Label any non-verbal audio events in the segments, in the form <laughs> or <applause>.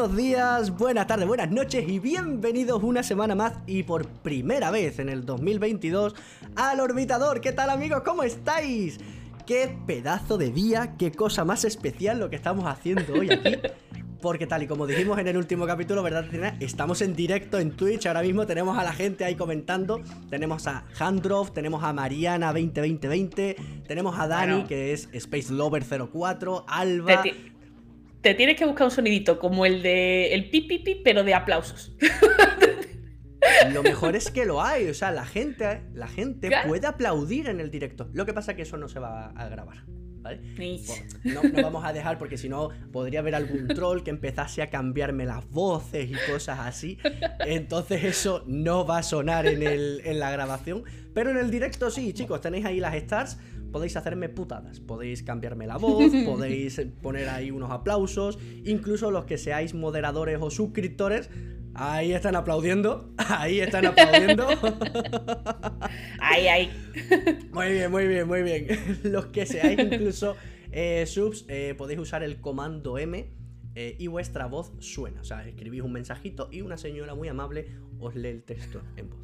buenos días, buenas tardes, buenas noches y bienvenidos una semana más y por primera vez en el 2022 al Orbitador. ¿Qué tal amigos? ¿Cómo estáis? Qué pedazo de día, qué cosa más especial lo que estamos haciendo hoy aquí. Porque tal y como dijimos en el último capítulo, ¿verdad, Estamos en directo en Twitch, ahora mismo tenemos a la gente ahí comentando. Tenemos a Handroff, tenemos a Mariana 202020, tenemos a Dani, que es Space Lover 04, Alba te tienes que buscar un sonidito como el de el pipipi, pero de aplausos. <laughs> Lo mejor es que lo hay, o sea, la gente, la gente puede aplaudir en el directo. Lo que pasa es que eso no se va a grabar. ¿Vale? no, no, vamos a dejar porque si no podría haber algún troll que empezase a cambiarme las voces y cosas así. Entonces eso no va a sonar en, el, en la grabación. Pero en el directo sí, chicos, tenéis ahí las stars podéis hacerme putadas, podéis cambiarme la <laughs> voz, podéis poner ahí unos aplausos, incluso los que seáis moderadores o suscriptores, ahí están aplaudiendo, <laughs> ahí están aplaudiendo. <laughs> Ahí, ahí. Muy bien, muy bien, muy bien. Los que seáis incluso eh, subs, eh, podéis usar el comando M. Eh, y vuestra voz suena. O sea, escribís un mensajito y una señora muy amable os lee el texto en voz.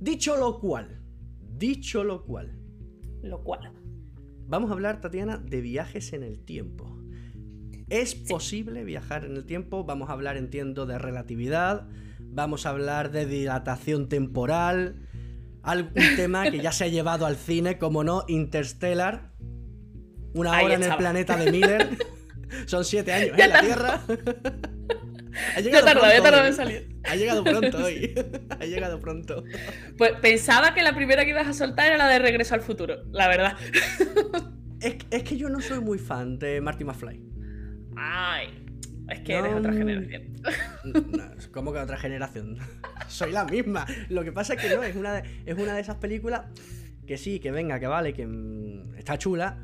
Dicho lo cual, dicho lo cual, lo cual. Vamos a hablar, Tatiana, de viajes en el tiempo. ¿Es posible viajar en el tiempo? Vamos a hablar, entiendo, de relatividad. Vamos a hablar de dilatación temporal. Algún <laughs> tema que ya se ha llevado al cine, como no, Interstellar. Una hora en el planeta de Miller. <laughs> Son siete años en la Tierra. <laughs> Ha llegado ya tardado, ya en salir. Ha llegado pronto hoy. <laughs> <laughs> ha llegado pronto. Pues pensaba que la primera que ibas a soltar era la de Regreso al Futuro, la verdad. es, que yo no soy muy fan de Marty McFly. Ay. Es que eres otra generación. ¿Cómo que otra generación? <laughs> Soy la misma. Lo que pasa es que no, es una de, es una de esas películas que sí, que venga, que vale, que mm, está chula,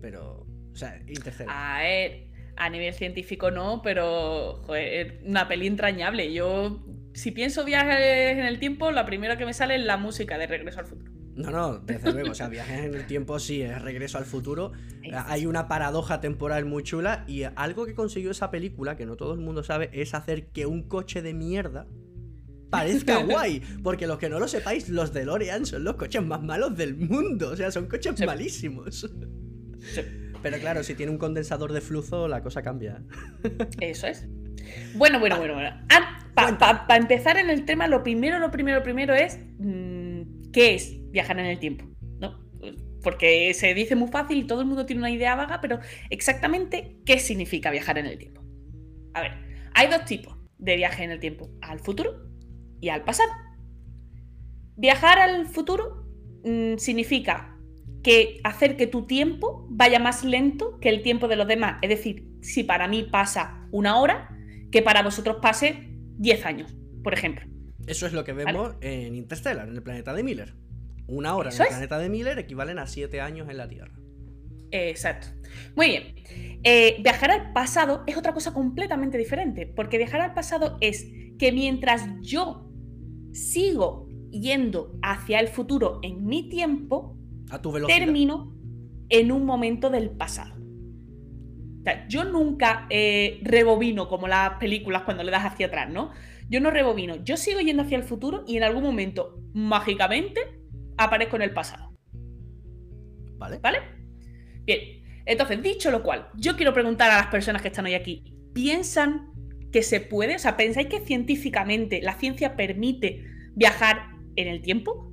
pero. O sea, Interstellar. A ver, a nivel científico no, pero joder, una peli entrañable. Yo, si pienso viajes en el tiempo, la primera que me sale es la música de Regreso al Futuro. No, no, desde luego, o sea, viajes en el tiempo sí, es regreso al futuro. Hay una paradoja temporal muy chula y algo que consiguió esa película, que no todo el mundo sabe, es hacer que un coche de mierda parezca <laughs> guay. Porque los que no lo sepáis, los DeLorean son los coches más malos del mundo. O sea, son coches malísimos. Pero claro, si tiene un condensador de flujo, la cosa cambia. Eso es. Bueno, bueno, bueno, bueno. Para ah, empezar en el tema, lo primero, lo primero, lo primero es mm, ¿qué es viajar en el tiempo? ¿No? Porque se dice muy fácil y todo el mundo tiene una idea vaga, pero exactamente ¿qué significa viajar en el tiempo? A ver, hay dos tipos de viaje en el tiempo, al futuro y al pasado. Viajar al futuro mm, significa que hacer que tu tiempo vaya más lento que el tiempo de los demás. Es decir, si para mí pasa una hora, que para vosotros pase 10 años, por ejemplo. Eso es lo que vemos en Interstellar, en el planeta de Miller. Una hora en el planeta de Miller equivalen a 7 años en la Tierra. Exacto. Muy bien. Eh, viajar al pasado es otra cosa completamente diferente, porque viajar al pasado es que mientras yo sigo yendo hacia el futuro en mi tiempo, termino en un momento del pasado. yo nunca eh, rebobino como las películas cuando le das hacia atrás, ¿no? Yo no rebobino, yo sigo yendo hacia el futuro y en algún momento, mágicamente, aparezco en el pasado. ¿Vale? ¿Vale? Bien, entonces, dicho lo cual, yo quiero preguntar a las personas que están hoy aquí, ¿piensan que se puede? O sea, ¿pensáis que científicamente la ciencia permite viajar en el tiempo?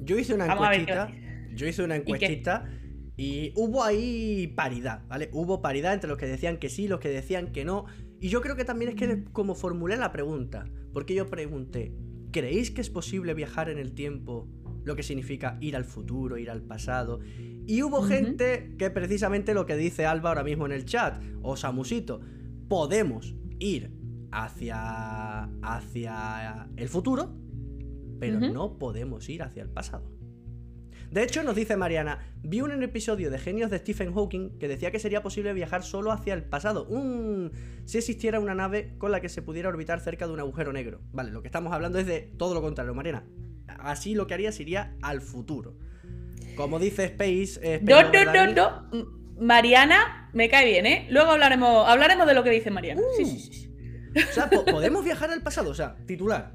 Yo hice una encuestita yo hice una encuestita y, hubo ahí paridad, ¿vale? Hubo paridad entre los que decían que sí, los que decían que no. Y yo creo que también es que como formulé la pregunta, porque yo pregunté, ¿creéis que es posible viajar en el tiempo? Lo que significa ir al futuro, ir al pasado. Y hubo gente que precisamente lo que dice Alba ahora mismo en el chat, o Samusito, podemos ir hacia, hacia el futuro, pero no podemos ir hacia el pasado. De hecho, nos dice Mariana, vi un episodio de Genios de Stephen Hawking que decía que sería posible viajar solo hacia el pasado. si existiera una nave con la que se pudiera orbitar cerca de un agujero negro. Vale, lo que estamos hablando es de todo lo contrario, Mariana. Así lo que haría sería al futuro. Como dice Space... no, no, no, no. Mariana me cae bien, ¿eh? Luego hablaremos, hablaremos de lo que dice Mariana. sí, sí, sí. O sea, podemos viajar al pasado, o sea, titular.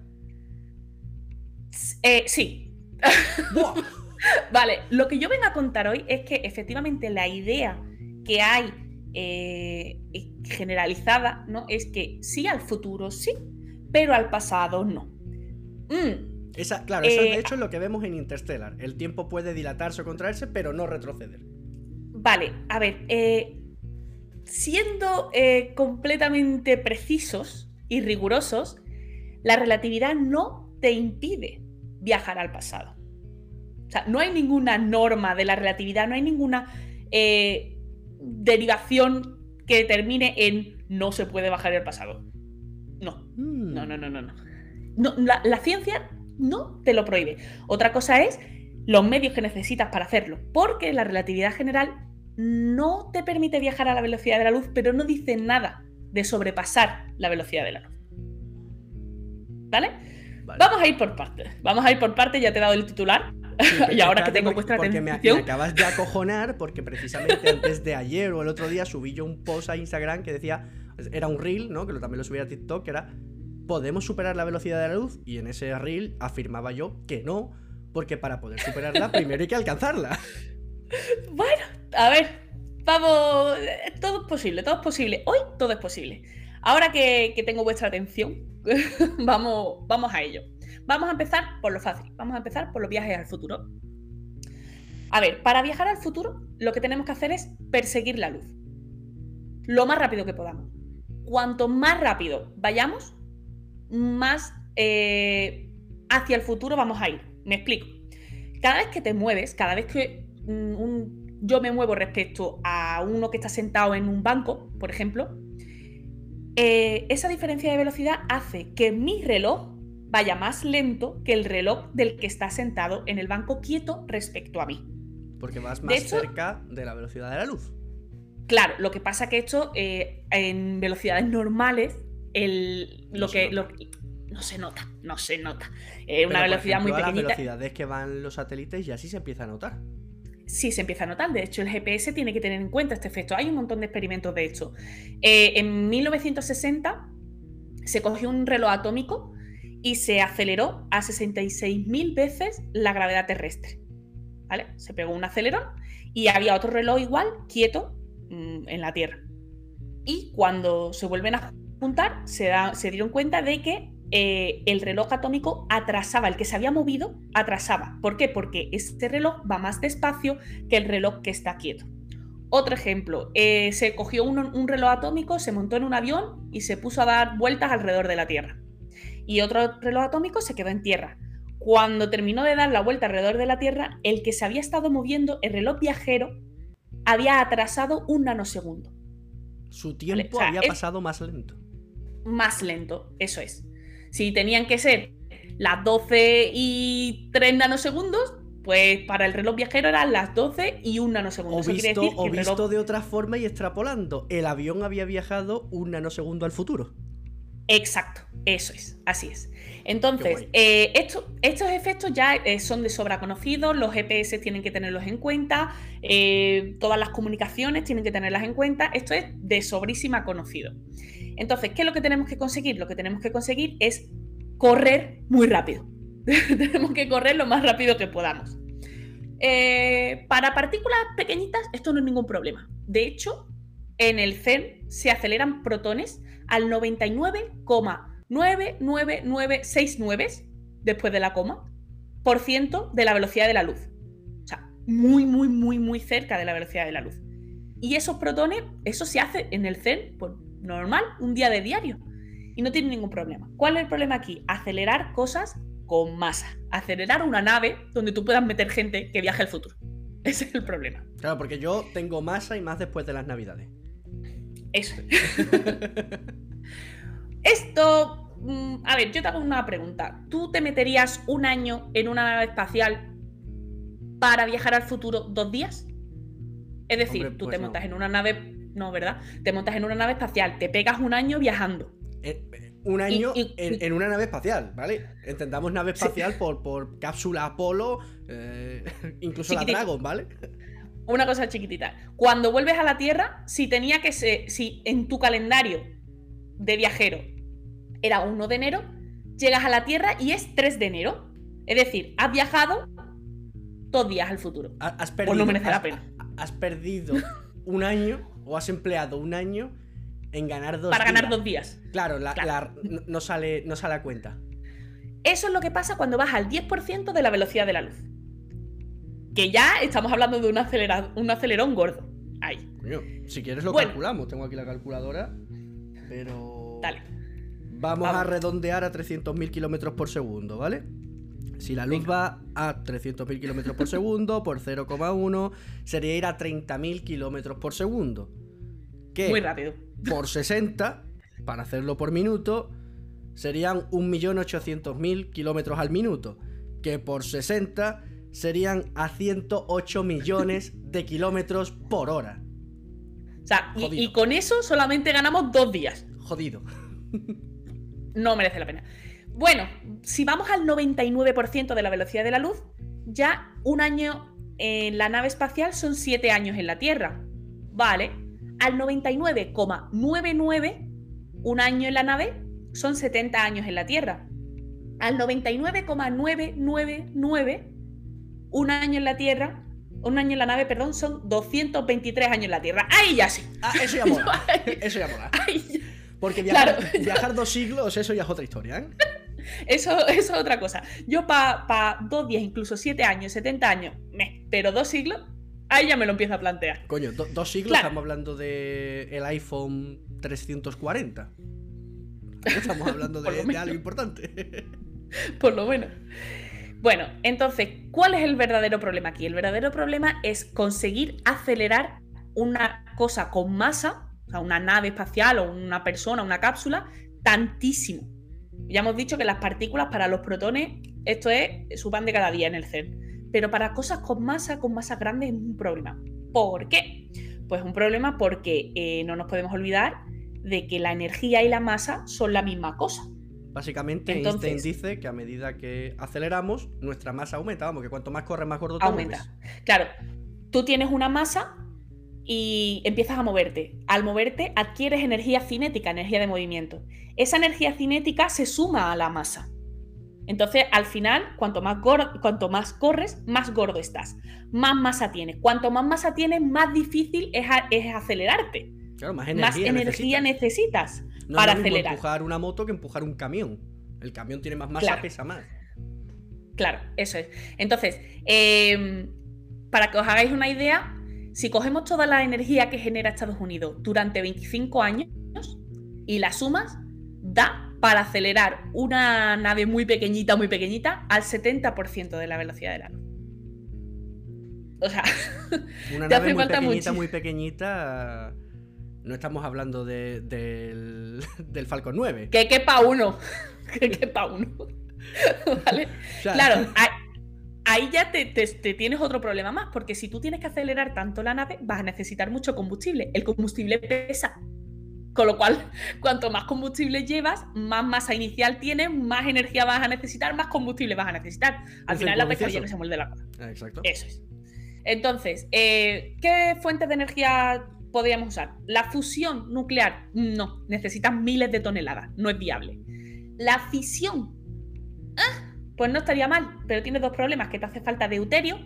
Eh, sí. <laughs> <laughs> vale, lo que yo vengo a contar hoy es que efectivamente la idea que hay eh, generalizada, ¿no? Es que sí al futuro sí, pero al pasado no. Mm. Esa, claro, eso de eh, hecho es lo que vemos en Interstellar. El tiempo puede dilatarse o contraerse, pero no retroceder. Vale, a ver, eh, siendo completamente precisos y rigurosos, la relatividad no te impide viajar al pasado. O sea, no hay ninguna norma de la relatividad, no hay ninguna derivación que termine en no se puede bajar el pasado. No. Hmm. No, no, no, no, no. la, ciencia no te lo prohíbe. Otra cosa es los medios que necesitas para hacerlo. Porque la relatividad general no te permite viajar a la velocidad de la luz, pero no dice nada de sobrepasar la velocidad de la luz. ¿Vale? Vamos a ir por partes. Vamos a ir por partes, ya te he dado el titular. Y ahora que tengo vuestra porque atención... me, acabas de acojonar porque precisamente antes de ayer o el otro día subí yo un post a Instagram que decía, era un reel, ¿no? Que también lo subí a TikTok, que era, ¿podemos superar la velocidad de la luz? Y en ese reel afirmaba yo que no, porque para poder superarla <laughs> primero hay que alcanzarla. Bueno, a ver, vamos, todo es posible, todo es posible. Hoy todo es posible. Ahora que, que tengo vuestra atención, <laughs> vamos, vamos a ello. Vamos a empezar por lo fácil, vamos a empezar por los viajes al futuro. A ver, para viajar al futuro lo que tenemos que hacer es perseguir la luz. Lo más rápido que podamos. Cuanto más rápido vayamos, más eh, hacia el futuro vamos a ir. Me explico. Cada vez que te mueves, cada vez que mm, yo me muevo respecto a uno que está sentado en un banco, por ejemplo, eh, esa diferencia de velocidad hace que mi reloj vaya más lento que el reloj del que está sentado en el banco quieto respecto a mí. Porque vas más cerca de la velocidad de la luz. Claro, lo que pasa que esto eh, en velocidades normales, el, lo que, no se nota, no se nota. Eh, una velocidad muy pequeñita. las velocidades que van los satélites y así se empieza a notar. Sí, se empieza a notar. De hecho, el GPS tiene que tener en cuenta este efecto. Hay un montón de experimentos de hecho. Eh, en 1960 se cogió un reloj atómico y se aceleró a 66.000 veces la gravedad terrestre. ¿Vale? Se pegó un acelerón y había otro reloj igual, quieto, mm, en la Tierra. Y cuando se vuelven a juntar, se, dieron cuenta de que eh, el reloj atómico atrasaba, el que se había movido atrasaba. ¿Por qué? Porque este reloj va más despacio que el reloj que está quieto. Otro ejemplo, eh, se cogió un reloj atómico, se montó en un avión y se puso a dar vueltas alrededor de la Tierra y otro reloj atómico se quedó en tierra. Cuando terminó de dar la vuelta alrededor de la Tierra, el que se había estado moviendo, el reloj viajero, había atrasado un nanosegundo. Su tiempo había pasado más lento. Más lento, eso es. Si tenían que ser las 12 y 3 nanosegundos, pues para el reloj viajero eran las 12 y un nanosegundo. O visto, o visto de otra forma y extrapolando, el avión había viajado un nanosegundo al futuro. Exacto, eso es, así es. Entonces, eh, estos efectos ya eh, son de sobra conocidos, los GPS tienen que tenerlos en cuenta, eh, todas las comunicaciones tienen que tenerlas en cuenta, esto es de sobrísima conocido. Entonces, ¿qué es lo que tenemos que conseguir? Lo que tenemos que conseguir es correr muy rápido. <laughs> tenemos que correr lo más rápido que podamos. para partículas pequeñitas, esto no es ningún problema. De hecho, en el CERN se aceleran protones al 99,99969 después de la coma por ciento de la velocidad de la luz. O sea, muy, muy, muy, muy cerca de la velocidad de la luz. Y esos protones, eso se hace en el CERN, pues normal, un día de diario. Y no tiene ningún problema. ¿Cuál es el problema aquí? Acelerar cosas con masa. Acelerar una nave donde tú puedas meter gente que viaje al futuro. Ese es el problema. Claro, porque yo tengo masa y más después de las navidades. Eso. <laughs> Esto, mm, a ver, yo te hago una pregunta. ¿Tú te meterías un año en una nave espacial para viajar al futuro dos días? Es decir, tú te pues montas en una nave, no, ¿verdad? Te montas en una nave espacial, te pegas un año viajando. Eh, un año en, una nave espacial, ¿vale? Entendamos nave espacial por, por cápsula Apolo, eh, <laughs> incluso la Dragon, ¿vale? Una cosa chiquitita. Cuando vuelves a la Tierra, si tenía que ser, si en tu calendario de viajero era 1 de enero, llegas a la Tierra y es 3 de enero. Es decir, has viajado dos días al futuro. Has perdido, pues no merece la pena. Has perdido un año o has empleado un año en ganar dos Para ganar dos días. Claro, no, sale, no sale a cuenta. Eso es lo que pasa cuando vas al 10% de la velocidad de la luz. Que ya estamos hablando de un, un acelerón gordo. Ahí. si quieres lo calculamos. Tengo aquí la calculadora. Pero. Dale. Vamos, a redondear a 300.000 kilómetros por segundo, ¿vale? Si la luz va a 300.000 kilómetros por segundo, <laughs> por 0,1, sería ir a 30.000 kilómetros por segundo. Que Muy rápido. Por 60, para hacerlo por minuto, serían 1.800.000 kilómetros al minuto. Que por 60 serían a 108 millones de kilómetros por hora. O sea, y, con eso solamente ganamos dos días. Jodido. No merece la pena. Bueno, si vamos al 99% de la velocidad de la luz, ya un año en la nave espacial son 7 años en la Tierra. Vale. Al 99,99, un año en la nave son 70 años en la Tierra. Al 99,999, un año en la Tierra, un año en la nave, perdón, son 223 años en la Tierra. Ahí ya sí. Ah, eso ya mola. <laughs> eso ya mola. Porque viajar, dos siglos, eso ya es otra historia, ¿eh? Eso, es otra cosa. Yo para dos días, incluso siete años, 70 años, pero dos siglos, ahí ya me lo empiezo a plantear. Coño, dos siglos estamos hablando de el iPhone 340. <laughs> Estamos hablando de, algo importante. Por lo menos. Bueno, entonces, ¿cuál es el verdadero problema aquí? El verdadero problema es conseguir acelerar una cosa con masa, o sea, una nave espacial o una persona, una cápsula, tantísimo. Ya hemos dicho que las partículas para los protones, esto es su pan de cada día en el CERN. Pero para cosas con masa, con masa grande, es un problema. ¿Por qué? Pues un problema porque eh, no nos podemos olvidar de que la energía y la masa son la misma cosa. Básicamente, Einstein dice que a medida que aceleramos, nuestra masa aumenta. Vamos, que cuanto más corre, más gordo te Aumenta. Claro, tú tienes una masa y empiezas a moverte. Al moverte adquieres energía cinética, energía de movimiento. Esa energía cinética se suma a la masa. Entonces, al final, cuanto más, cuanto más corres, más gordo estás. Más masa tienes. Cuanto más masa tienes, más difícil es, acelerarte. Claro, más energía, necesitas, para acelerar. empujar una moto que empujar un camión. El camión tiene más masa, pesa más. Claro, eso es. Entonces, em, para que os hagáis una idea, si cogemos toda la energía que genera Estados Unidos durante 25 años y la sumas, da para acelerar una nave muy pequeñita, muy pequeñita, al 70% de la velocidad de la luz. O sea, <laughs> una nave muy pequeñita, muy pequeñita. No estamos hablando del, <laughs> del Falcon 9. Que quepa uno. <laughs> que quepa uno. <laughs> ¿Vale? claro, ahí ya te, tienes otro problema más, porque si tú tienes que acelerar tanto la nave, vas a necesitar mucho combustible. El combustible pesa. Con lo cual, cuanto más combustible llevas, más masa inicial tienes, más energía vas a necesitar, más combustible vas a necesitar. Al final la pescaría que se muerde la. Ah, exacto. Eso es. Entonces, eh, ¿qué fuentes de energía podríamos usar? La fusión nuclear, no, necesitas miles de toneladas, no es viable. La fisión, ¿ah? Pues no estaría mal, pero tiene dos problemas, que te hace falta deuterio,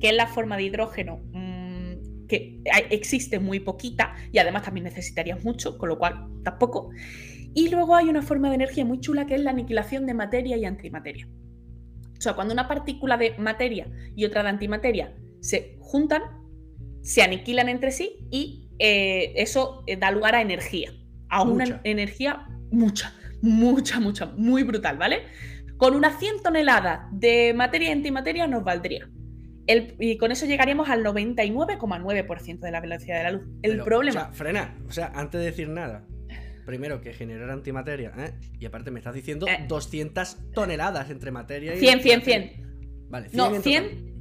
que es la forma de hidrógeno mm, que existe muy poquita y además también necesitarías mucho, con lo cual tampoco. Y luego hay una forma de energía muy chula que es la aniquilación de materia y antimateria. O sea, cuando una partícula de materia y otra de antimateria se juntan, se aniquilan entre sí y eh, eso eh, da lugar a energía. A una energía mucha, mucha, mucha, muy brutal, ¿vale? Con unas 100 toneladas de materia y antimateria nos valdría. y con eso llegaríamos al 99,9% de la velocidad de la luz. El problema. O sea, frena. O sea, antes de decir nada, primero que generar antimateria, ¿eh? y aparte me estás diciendo 200 eh. toneladas entre materia y. 100, 100, 100. Vale, 100 no, 100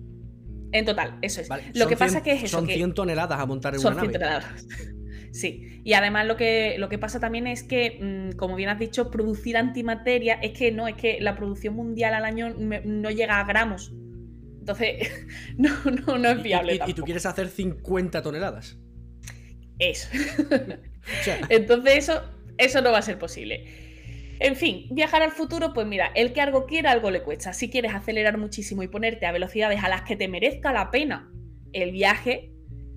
en total, eso es. lo que pasa que es eso. Son 100 toneladas a montar en una nave. Son 100 toneladas. <laughs> Sí, y además lo que, lo que pasa también es que, mm, como bien has dicho, producir antimateria es que no, es que la producción mundial al año no llega a gramos Entonces, <laughs> no, no, no es viable. ¿Y, tú quieres hacer 50 toneladas? Eso. <laughs> Entonces, eso, eso no va a ser posible. En fin, viajar al futuro, pues mira, el que algo quiera, algo le cuesta. Si quieres acelerar muchísimo y ponerte a velocidades a las que te merezca la pena el viaje,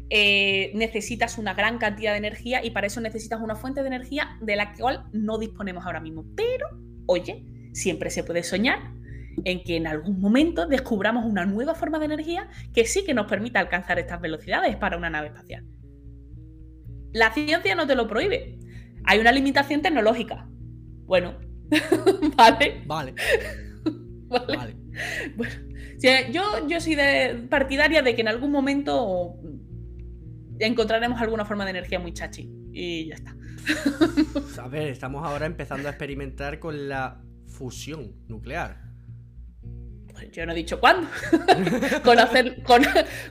eh, necesitas una gran cantidad de energía y para eso necesitas una fuente de energía de la cual no disponemos ahora mismo. Pero, oye, siempre se puede soñar en que en algún momento descubramos una nueva forma de energía que sí que nos permita alcanzar estas velocidades para una nave espacial. La ciencia no te lo prohíbe. Hay una limitación tecnológica. Bueno, <laughs> vale. <laughs> Vale. vale. Bueno, yo, yo soy de partidaria de que en algún momento encontraremos alguna forma de energía muy chachi. Y ya está. A ver, estamos ahora empezando a experimentar con la fusión nuclear. Pues yo no he dicho cuándo. <laughs> conocer,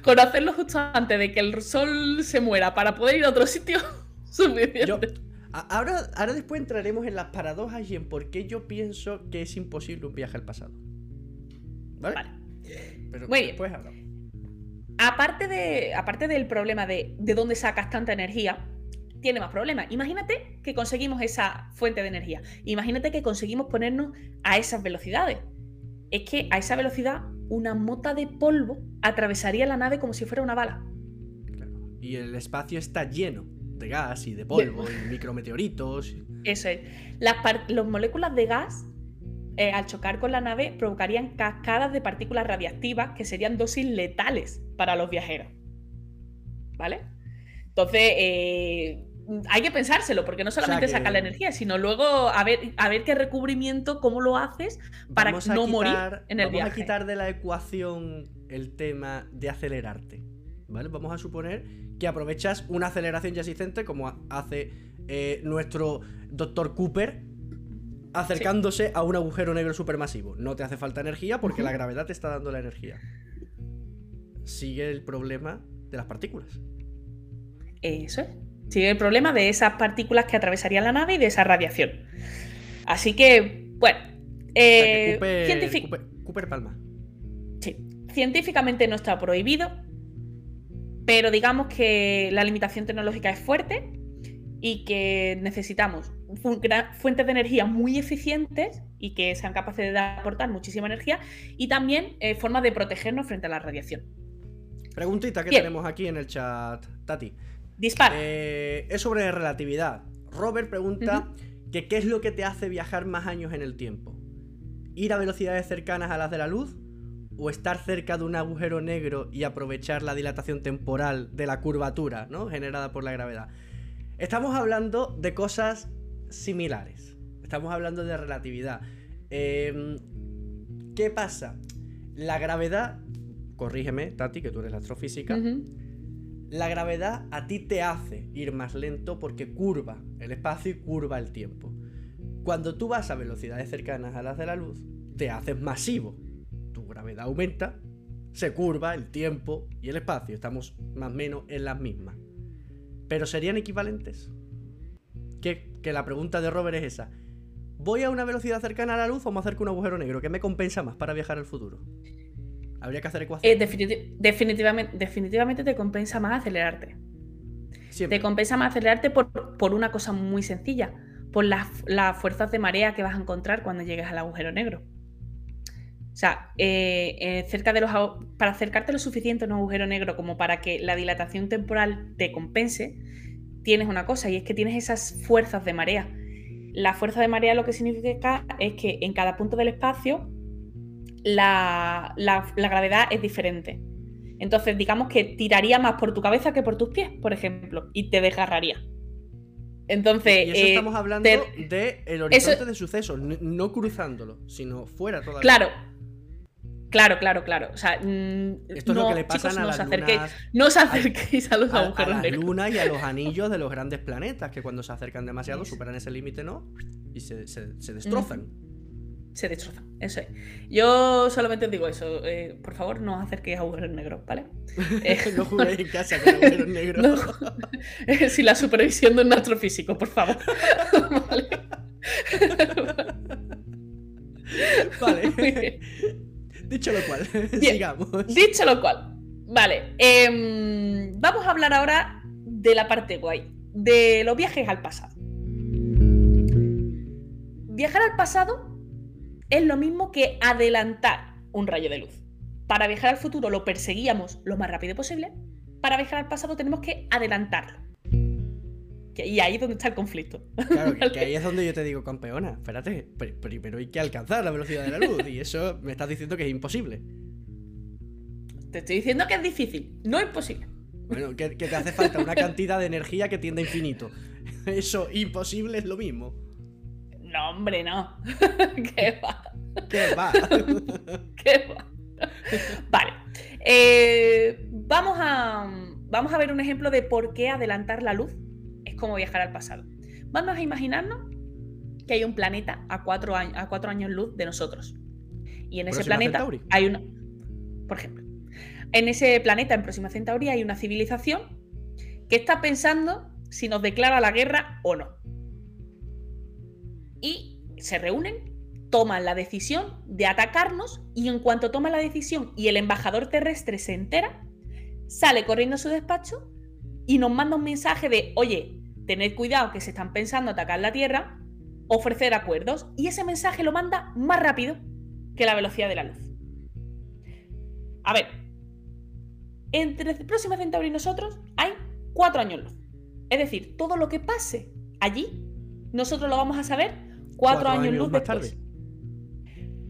conocerlo justo antes de que el sol se muera para poder ir a otro sitio. Suficiente. Ahora, ahora después entraremos en las paradojas y en por qué yo pienso que es imposible un viaje al pasado. ¿Vale? vale. Pero Muy después hablamos. Aparte, de, aparte del problema de, de dónde sacas tanta energía, tiene más problemas. Imagínate que conseguimos esa fuente de energía. Imagínate que conseguimos ponernos a esas velocidades. Es que a esa velocidad una mota de polvo atravesaría la nave como si fuera una bala. Y el espacio está lleno de gas y de polvo y micrometeoritos. Eso es. Las, las moléculas de gas eh, al chocar con la nave provocarían cascadas de partículas radiactivas que serían dosis letales para los viajeros. ¿Vale? Entonces, eh, hay que pensárselo, porque no solamente sacar la energía, sino luego a ver, a ver qué recubrimiento, cómo lo haces para no morir en el vamos viaje. a quitar de la ecuación el tema de acelerarte. ¿Vale? Vamos a suponer que aprovechas una aceleración ya existente, como hace eh, nuestro doctor Cooper acercándose a un agujero negro supermasivo. No te hace falta energía porque la gravedad te está dando la energía. Sigue el problema de las partículas. Eso es. Sigue el problema de esas partículas que atravesarían la nave y de esa radiación. Así que, bueno. Eh, Cooper, Palma. Sí. Científicamente no está prohibido, pero digamos que la limitación tecnológica es fuerte y que necesitamos fuentes de energía muy eficientes y que sean capaces de aportar muchísima energía y también eh, formas de protegernos frente a la radiación. Preguntita que tenemos aquí en el chat, Tati. Dispara. Eh, es sobre relatividad. Robert pregunta que qué es lo que te hace viajar más años en el tiempo. ¿Ir a velocidades cercanas a las de la luz? ¿O estar cerca de un agujero negro y aprovechar la dilatación temporal de la curvatura ¿no? generada por la gravedad? Estamos hablando de cosas similares. Estamos hablando de relatividad. Em, ¿Qué pasa? La gravedad, corrígeme, Tati, que tú eres la astrofísica. La gravedad a ti te hace ir más lento porque curva el espacio y curva el tiempo. Cuando tú vas a velocidades cercanas a las de la luz, te haces masivo. Gravedad aumenta, se curva el tiempo y el espacio. Estamos más o menos en las mismas. Pero serían equivalentes que, la pregunta de Robert es esa. ¿Voy a una velocidad cercana a la luz o me acerco a un agujero negro? ¿Qué me compensa más para viajar al futuro? Habría que hacer ecuaciones. Eh, definitivamente, definitivamente te compensa más acelerarte. Te compensa más acelerarte por, una cosa muy sencilla, por las, fuerzas de marea que vas a encontrar cuando llegues al agujero negro. O sea, eh, eh, cerca de los, para acercarte lo suficiente a un agujero negro como para que la dilatación temporal te compense, tienes una cosa y es que tienes esas fuerzas de marea. La fuerza de marea lo que significa es que en cada punto del espacio la, gravedad es diferente. Entonces, digamos que tiraría más por tu cabeza que por tus pies, por ejemplo, y te desgarraría. Entonces. Y eso estamos eh, hablando de el horizonte de sucesos, no cruzándolo, sino fuera todavía. Claro, Claro, claro, claro. O sea, mm, Esto es lo que le pasa a las No os acerquéis a, los agujeros a, la luna y a los <laughs> anillos de los grandes planetas, que cuando se acercan demasiado superan ese límite, ¿no? Y se, destrozan. Se destrozan, eso es. Yo solamente os digo eso. Eh, por favor, no os acerquéis a agujeros negros, ¿vale? <laughs> no <laughs> juguéis en casa con agujeros negros. si la supervisión de un astrofísico, por favor. vale. vale. Dicho lo cual, <laughs> sigamos. Dicho lo cual, vale. Em, vamos a hablar ahora de la parte guay, de los viajes al pasado. Viajar al pasado es lo mismo que adelantar un rayo de luz. Para viajar al futuro lo perseguíamos lo más rápido posible. Para viajar al pasado tenemos que adelantarlo. Y ahí es donde está el conflicto. Claro, que <laughs> ahí es donde yo te digo, campeona, espérate, primero hay que alcanzar la velocidad de la luz y eso me estás diciendo que es imposible. Te estoy diciendo que es difícil, no es imposible. Bueno, que, te hace falta una cantidad de energía que tiende a infinito. <laughs> Eso, imposible es lo mismo. No, hombre, no. <laughs> ¿Qué va? ¿Qué va? ¿Qué va? Vale. Eh, vamos, a, vamos a ver un ejemplo de por qué adelantar la luz es como viajar al pasado. Vamos a imaginarnos que hay un planeta a cuatro, años, a cuatro años luz de nosotros. Y en ese planeta hay una. Por ejemplo. En ese planeta, en Próxima Centauri, hay una civilización que está pensando si nos declara la guerra o no. Y se reúnen, toman la decisión de atacarnos y en cuanto toma la decisión y el embajador terrestre se entera, sale corriendo a su despacho y nos manda un mensaje de, oye, tened cuidado que se están pensando atacar la Tierra, ofrecer acuerdos, y ese mensaje lo manda más rápido que la velocidad de la luz. A ver, entre el próximo Centauri y nosotros hay cuatro años luz. Es decir, todo lo que pase allí, nosotros lo vamos a saber cuatro, años, luz más Tarde.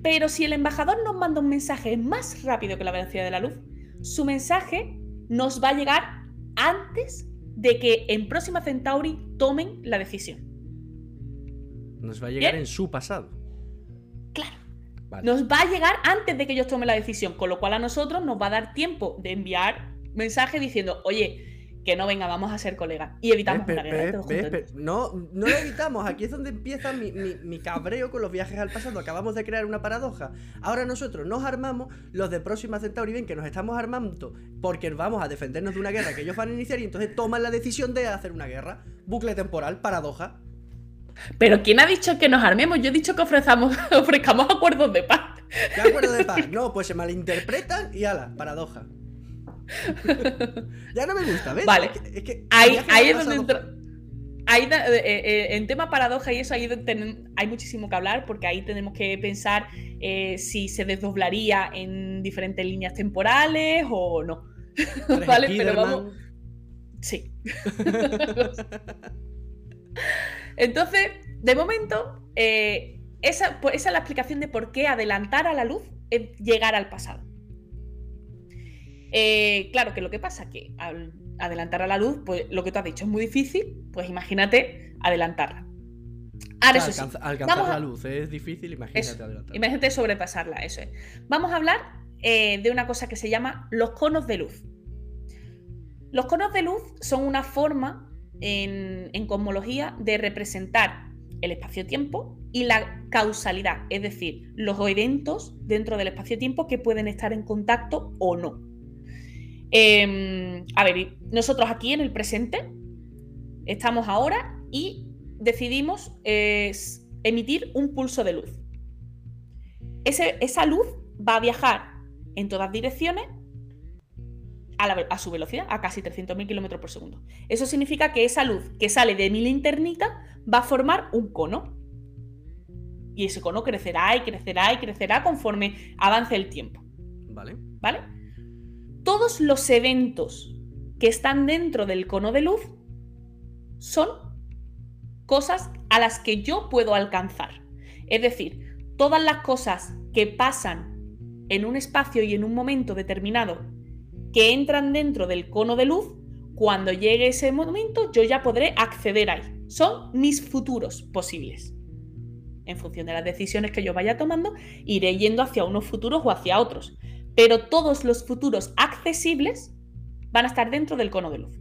Pero si el embajador nos manda un mensaje más rápido que la velocidad de la luz, su mensaje nos va a llegar antes de que en Próxima Centauri tomen la decisión. Nos va a llegar en su pasado. Claro. Nos va a llegar antes de que ellos tomen la decisión, con lo cual a nosotros nos va a dar tiempo de enviar mensaje diciendo, oye, que no venga, vamos a ser colegas. Y evitamos una guerra. no, no lo evitamos. Aquí es donde empieza mi, cabreo con los viajes al pasado. Acabamos de crear una paradoja. Ahora nosotros nos armamos, los de Próxima Centauri ven que nos estamos armando porque vamos a defendernos de una guerra que ellos van a iniciar y entonces toman la decisión de hacer una guerra. Bucle temporal, paradoja. Pero ¿quién ha dicho que nos armemos? Yo he dicho que ofrezcamos, <laughs> ofrezcamos acuerdos de paz. ¿Qué acuerdos de paz? No, pues se malinterpretan y ala, paradoja. Ya no me gusta, ¿ves? Vale. Es que, ahí, es donde entra. Ahí, eh, eh, en tema paradoja y eso, ahí hay muchísimo que hablar porque ahí tenemos que pensar eh, si se desdoblaría en diferentes líneas temporales o no. <laughs> ¿Vale? Pero vamos. Sí. <laughs> Entonces, de momento, esa, pues, esa es la explicación de por qué adelantar a la luz es llegar al pasado. Eh, claro que lo que pasa que al adelantar a la luz, pues lo que tú has dicho es muy difícil, pues imagínate adelantarla. Ahora, eso alcanzar la luz es difícil, imagínate adelantarla. Imagínate sobrepasarla, eso es. Vamos a hablar eh, de una cosa que se llama los conos de luz. Los conos de luz son una forma en, en cosmología de representar el espacio-tiempo y la causalidad, es decir, los eventos dentro del espacio-tiempo que pueden estar en contacto o no. Em, a ver, nosotros aquí en el presente estamos ahora y decidimos emitir un pulso de luz. esa luz va a viajar en todas direcciones a, su velocidad, a casi 300.000 km por segundo. Eso significa que esa luz que sale de mi linternita va a formar un cono. Y ese cono crecerá y crecerá y crecerá conforme avance el tiempo. Vale. ¿Vale? Todos los eventos que están dentro del cono de luz son cosas a las que yo puedo alcanzar. Es decir, todas las cosas que pasan en un espacio y en un momento determinado que entran dentro del cono de luz, cuando llegue ese momento yo ya podré acceder ahí. Son mis futuros posibles. En función de las decisiones que yo vaya tomando, iré yendo hacia unos futuros o hacia otros pero todos los futuros accesibles van a estar dentro del cono de luz.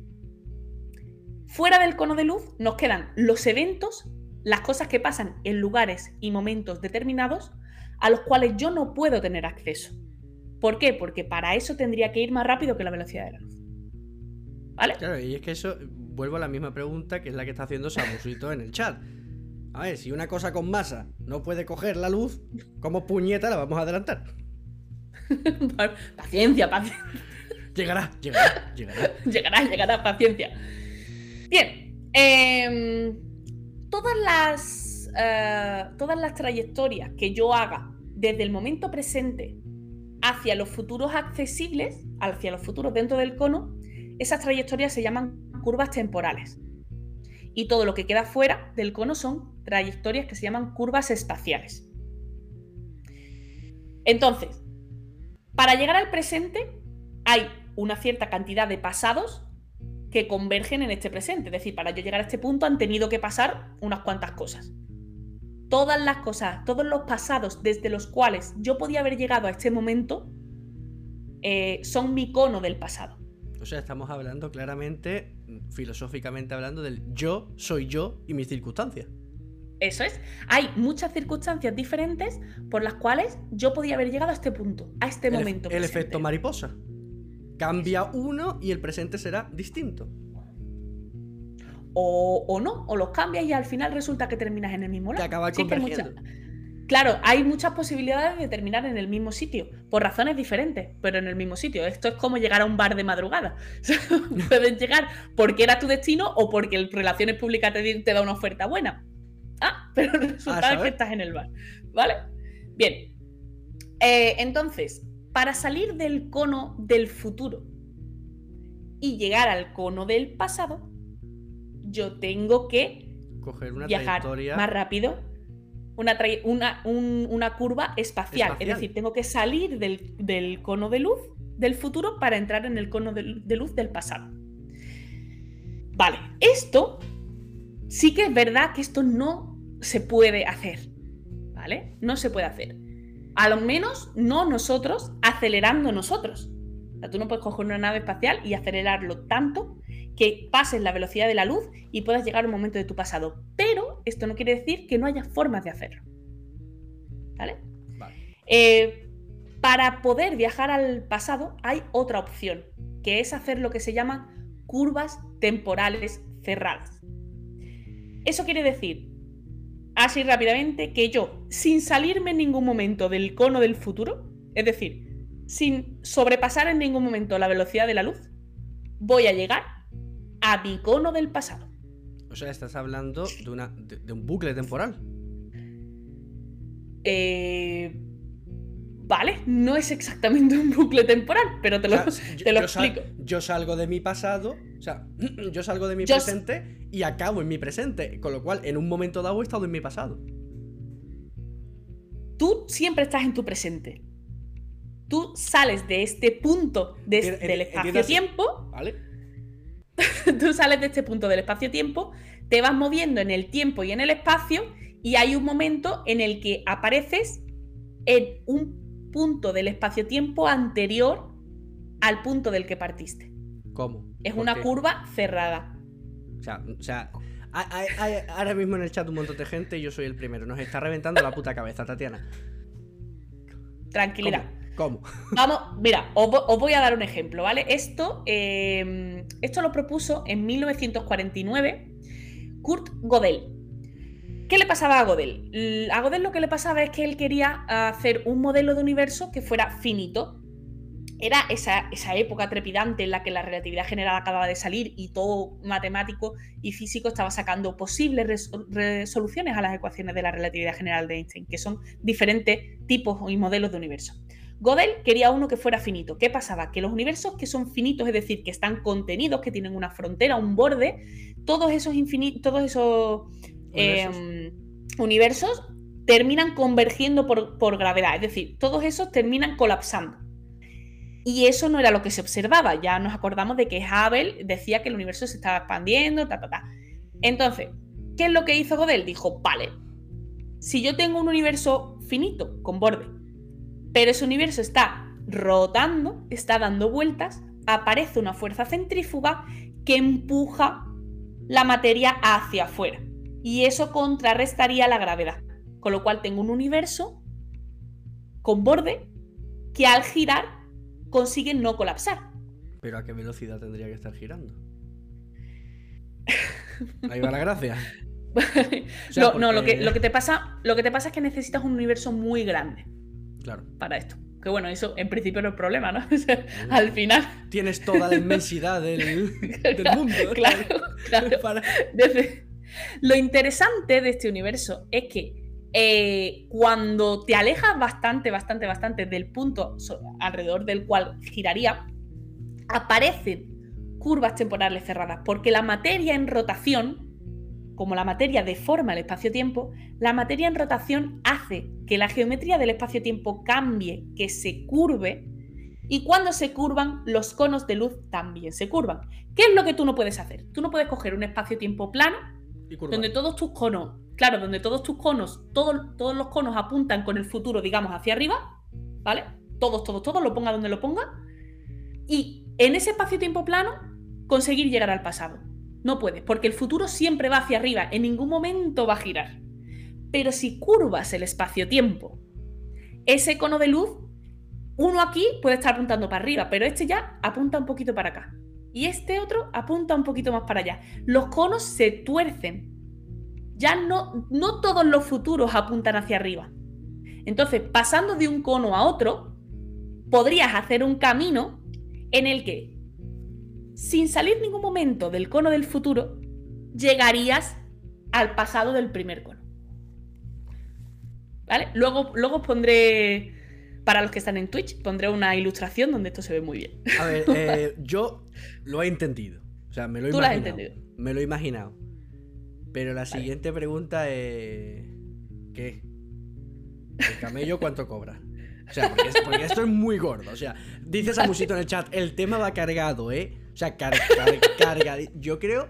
Fuera del cono de luz nos quedan los eventos, las cosas que pasan en lugares y momentos determinados a los cuales yo no puedo tener acceso. ¿Por qué? Porque para eso tendría que ir más rápido que la velocidad de la luz. ¿Vale? Claro, y es que eso, vuelvo a la misma pregunta que es la que está haciendo Samusito en el chat. A ver, si una cosa con masa no puede coger la luz, ¿cómo puñeta la vamos a adelantar? <laughs> paciencia, paciencia. Llegará, llegará, llegará. <laughs> llegará, llegará, paciencia. Bien. Em, todas las. Eh, todas las trayectorias que yo haga desde el momento presente hacia los futuros accesibles, hacia los futuros dentro del cono, esas trayectorias se llaman curvas temporales. Y todo lo que queda fuera del cono son trayectorias que se llaman curvas espaciales. Entonces, para llegar al presente hay una cierta cantidad de pasados que convergen en este presente. Es decir, para yo llegar a este punto han tenido que pasar unas cuantas cosas. Todas las cosas, todos los pasados desde los cuales yo podía haber llegado a este momento eh, son mi cono del pasado. O sea, estamos hablando claramente, filosóficamente hablando, del yo soy yo y mis circunstancias. Eso es. Hay muchas circunstancias diferentes por las cuales yo podía haber llegado a este punto, a este momento. El efecto mariposa. Cambia uno y el presente será distinto. O, no, o los cambias y al final resulta que terminas en el mismo lado. Que acaba convergiendo. Claro, hay muchas posibilidades de terminar en el mismo sitio, por razones diferentes, pero en el mismo sitio. Esto es como llegar a un bar de madrugada. <laughs> Puedes llegar porque era tu destino o porque Relaciones Públicas te, te da una oferta buena. Pero <laughs> resulta que estás en el bar. ¿Vale? Bien. Eh, entonces, para salir del cono del futuro y llegar al cono del pasado, yo tengo que Coger una viajar más rápido. Una, una, curva espacial. Es decir, tengo que salir del, cono de luz del futuro para entrar en el cono de luz del pasado. Vale, esto sí que es verdad que esto no se puede hacer, ¿vale? No se puede hacer. A lo menos no nosotros acelerando nosotros. O sea, tú no puedes coger una nave espacial y acelerarlo tanto que pases la velocidad de la luz y puedas llegar a un momento de tu pasado. Pero esto no quiere decir que no haya formas de hacerlo. ¿Vale? Eh, para poder viajar al pasado hay otra opción, que es hacer lo que se llaman curvas temporales cerradas. Eso quiere decir, así rápidamente, que yo, sin salirme en ningún momento del cono del futuro, es decir, sin sobrepasar en ningún momento la velocidad de la luz, voy a llegar a mi cono del pasado. O sea, estás hablando de, una, de un bucle temporal. Eh, Vale, no es exactamente un bucle temporal, pero te lo, <laughs> explico. yo salgo de mi pasado, o sea, <clears throat> yo salgo de mi presente y acabo en mi presente, con lo cual en un momento dado he estado en mi pasado. Tú siempre estás en tu presente. Tú sales de este punto del espacio-tiempo. ¿Vale? <laughs> tú sales de este punto del espacio-tiempo, te vas moviendo en el tiempo y en el espacio, y hay un momento en el que apareces en un punto del espacio-tiempo anterior al punto del que partiste. ¿Cómo? Es una curva cerrada. O sea, o sea hay, ahora mismo en el chat un montón de gente y yo soy el primero. Nos está reventando la puta cabeza, Tatiana. Tranquilidad. ¿Cómo? Vamos, mira, os, voy a dar un ejemplo, ¿vale? Esto, em, esto lo propuso en 1949 Kurt Gödel. ¿Qué le pasaba a Godel? A Godel lo que le pasaba es que él quería hacer un modelo de universo que fuera finito. Era esa, esa, época trepidante en la que la relatividad general acababa de salir y todo matemático y físico estaba sacando posibles resoluciones a las ecuaciones de la relatividad general de Einstein, que son diferentes tipos y modelos de universo. Godel quería uno que fuera finito. ¿Qué pasaba? Que los universos que son finitos, es decir, que están contenidos, que tienen una frontera, un borde, todos esos infinitos, todos esos universos, em, terminan convergiendo por, gravedad, es decir, todos esos terminan colapsando. Y eso no era lo que se observaba, ya nos acordamos de que Hubble decía que el universo se estaba expandiendo, ta, ta, ta. Entonces, ¿qué es lo que hizo Godel? Dijo, vale, si yo tengo un universo finito, con borde, pero ese universo está rotando, está dando vueltas, aparece una fuerza centrífuga que empuja la materia hacia afuera y eso contrarrestaría la gravedad. Con lo cual tengo un universo con borde que al girar consigue no colapsar. ¿Pero a qué velocidad tendría que estar girando? Ahí va la gracia. <laughs> no, lo, que, lo, que te pasa, lo que te pasa es que necesitas un universo muy grande. Claro. Para esto. Que bueno, eso en principio no es problema, ¿no? <laughs> al final. Tienes toda la inmensidad del, <laughs> mundo. Claro, claro. Lo interesante de este universo es que eh, cuando te alejas bastante, bastante, bastante del punto alrededor del cual giraría, aparecen curvas temporales cerradas, porque la materia en rotación, como la materia deforma el espacio-tiempo, la materia en rotación hace que la geometría del espacio-tiempo cambie, que se curve, y cuando se curvan, los conos de luz también se curvan. ¿Qué es lo que tú no puedes hacer? Tú no puedes coger un espacio-tiempo plano, donde todos tus conos claro, donde todos tus conos, todos, todos los conos apuntan con el futuro, digamos, hacia arriba, ¿vale? Todos, todos, todos, lo ponga donde lo ponga. Y en ese espacio-tiempo plano, conseguir llegar al pasado. No puedes, porque el futuro siempre va hacia arriba, en ningún momento va a girar. Pero si curvas el espacio-tiempo, ese cono de luz, uno aquí puede estar apuntando para arriba, pero este ya apunta un poquito para acá. Y este otro apunta un poquito más para allá. Los conos se tuercen ya no, no todos los futuros apuntan hacia arriba. Entonces, pasando de un cono a otro, podrías hacer un camino en el que, sin salir ningún momento del cono del futuro, llegarías al pasado del primer cono. ¿Vale? Luego, luego pondré, para los que están en Twitch, pondré una ilustración donde esto se ve muy bien. A ver, <laughs> eh, yo lo he entendido. O sea, me lo he Tú Lo has entendido. Me lo he imaginado. Pero la siguiente pregunta es. ¿Qué? ¿El camello cuánto cobra? O sea, porque, esto es muy gordo. O sea, dices a Musito en el chat, el tema va cargado, ¿eh? O sea, carga, carga. Yo creo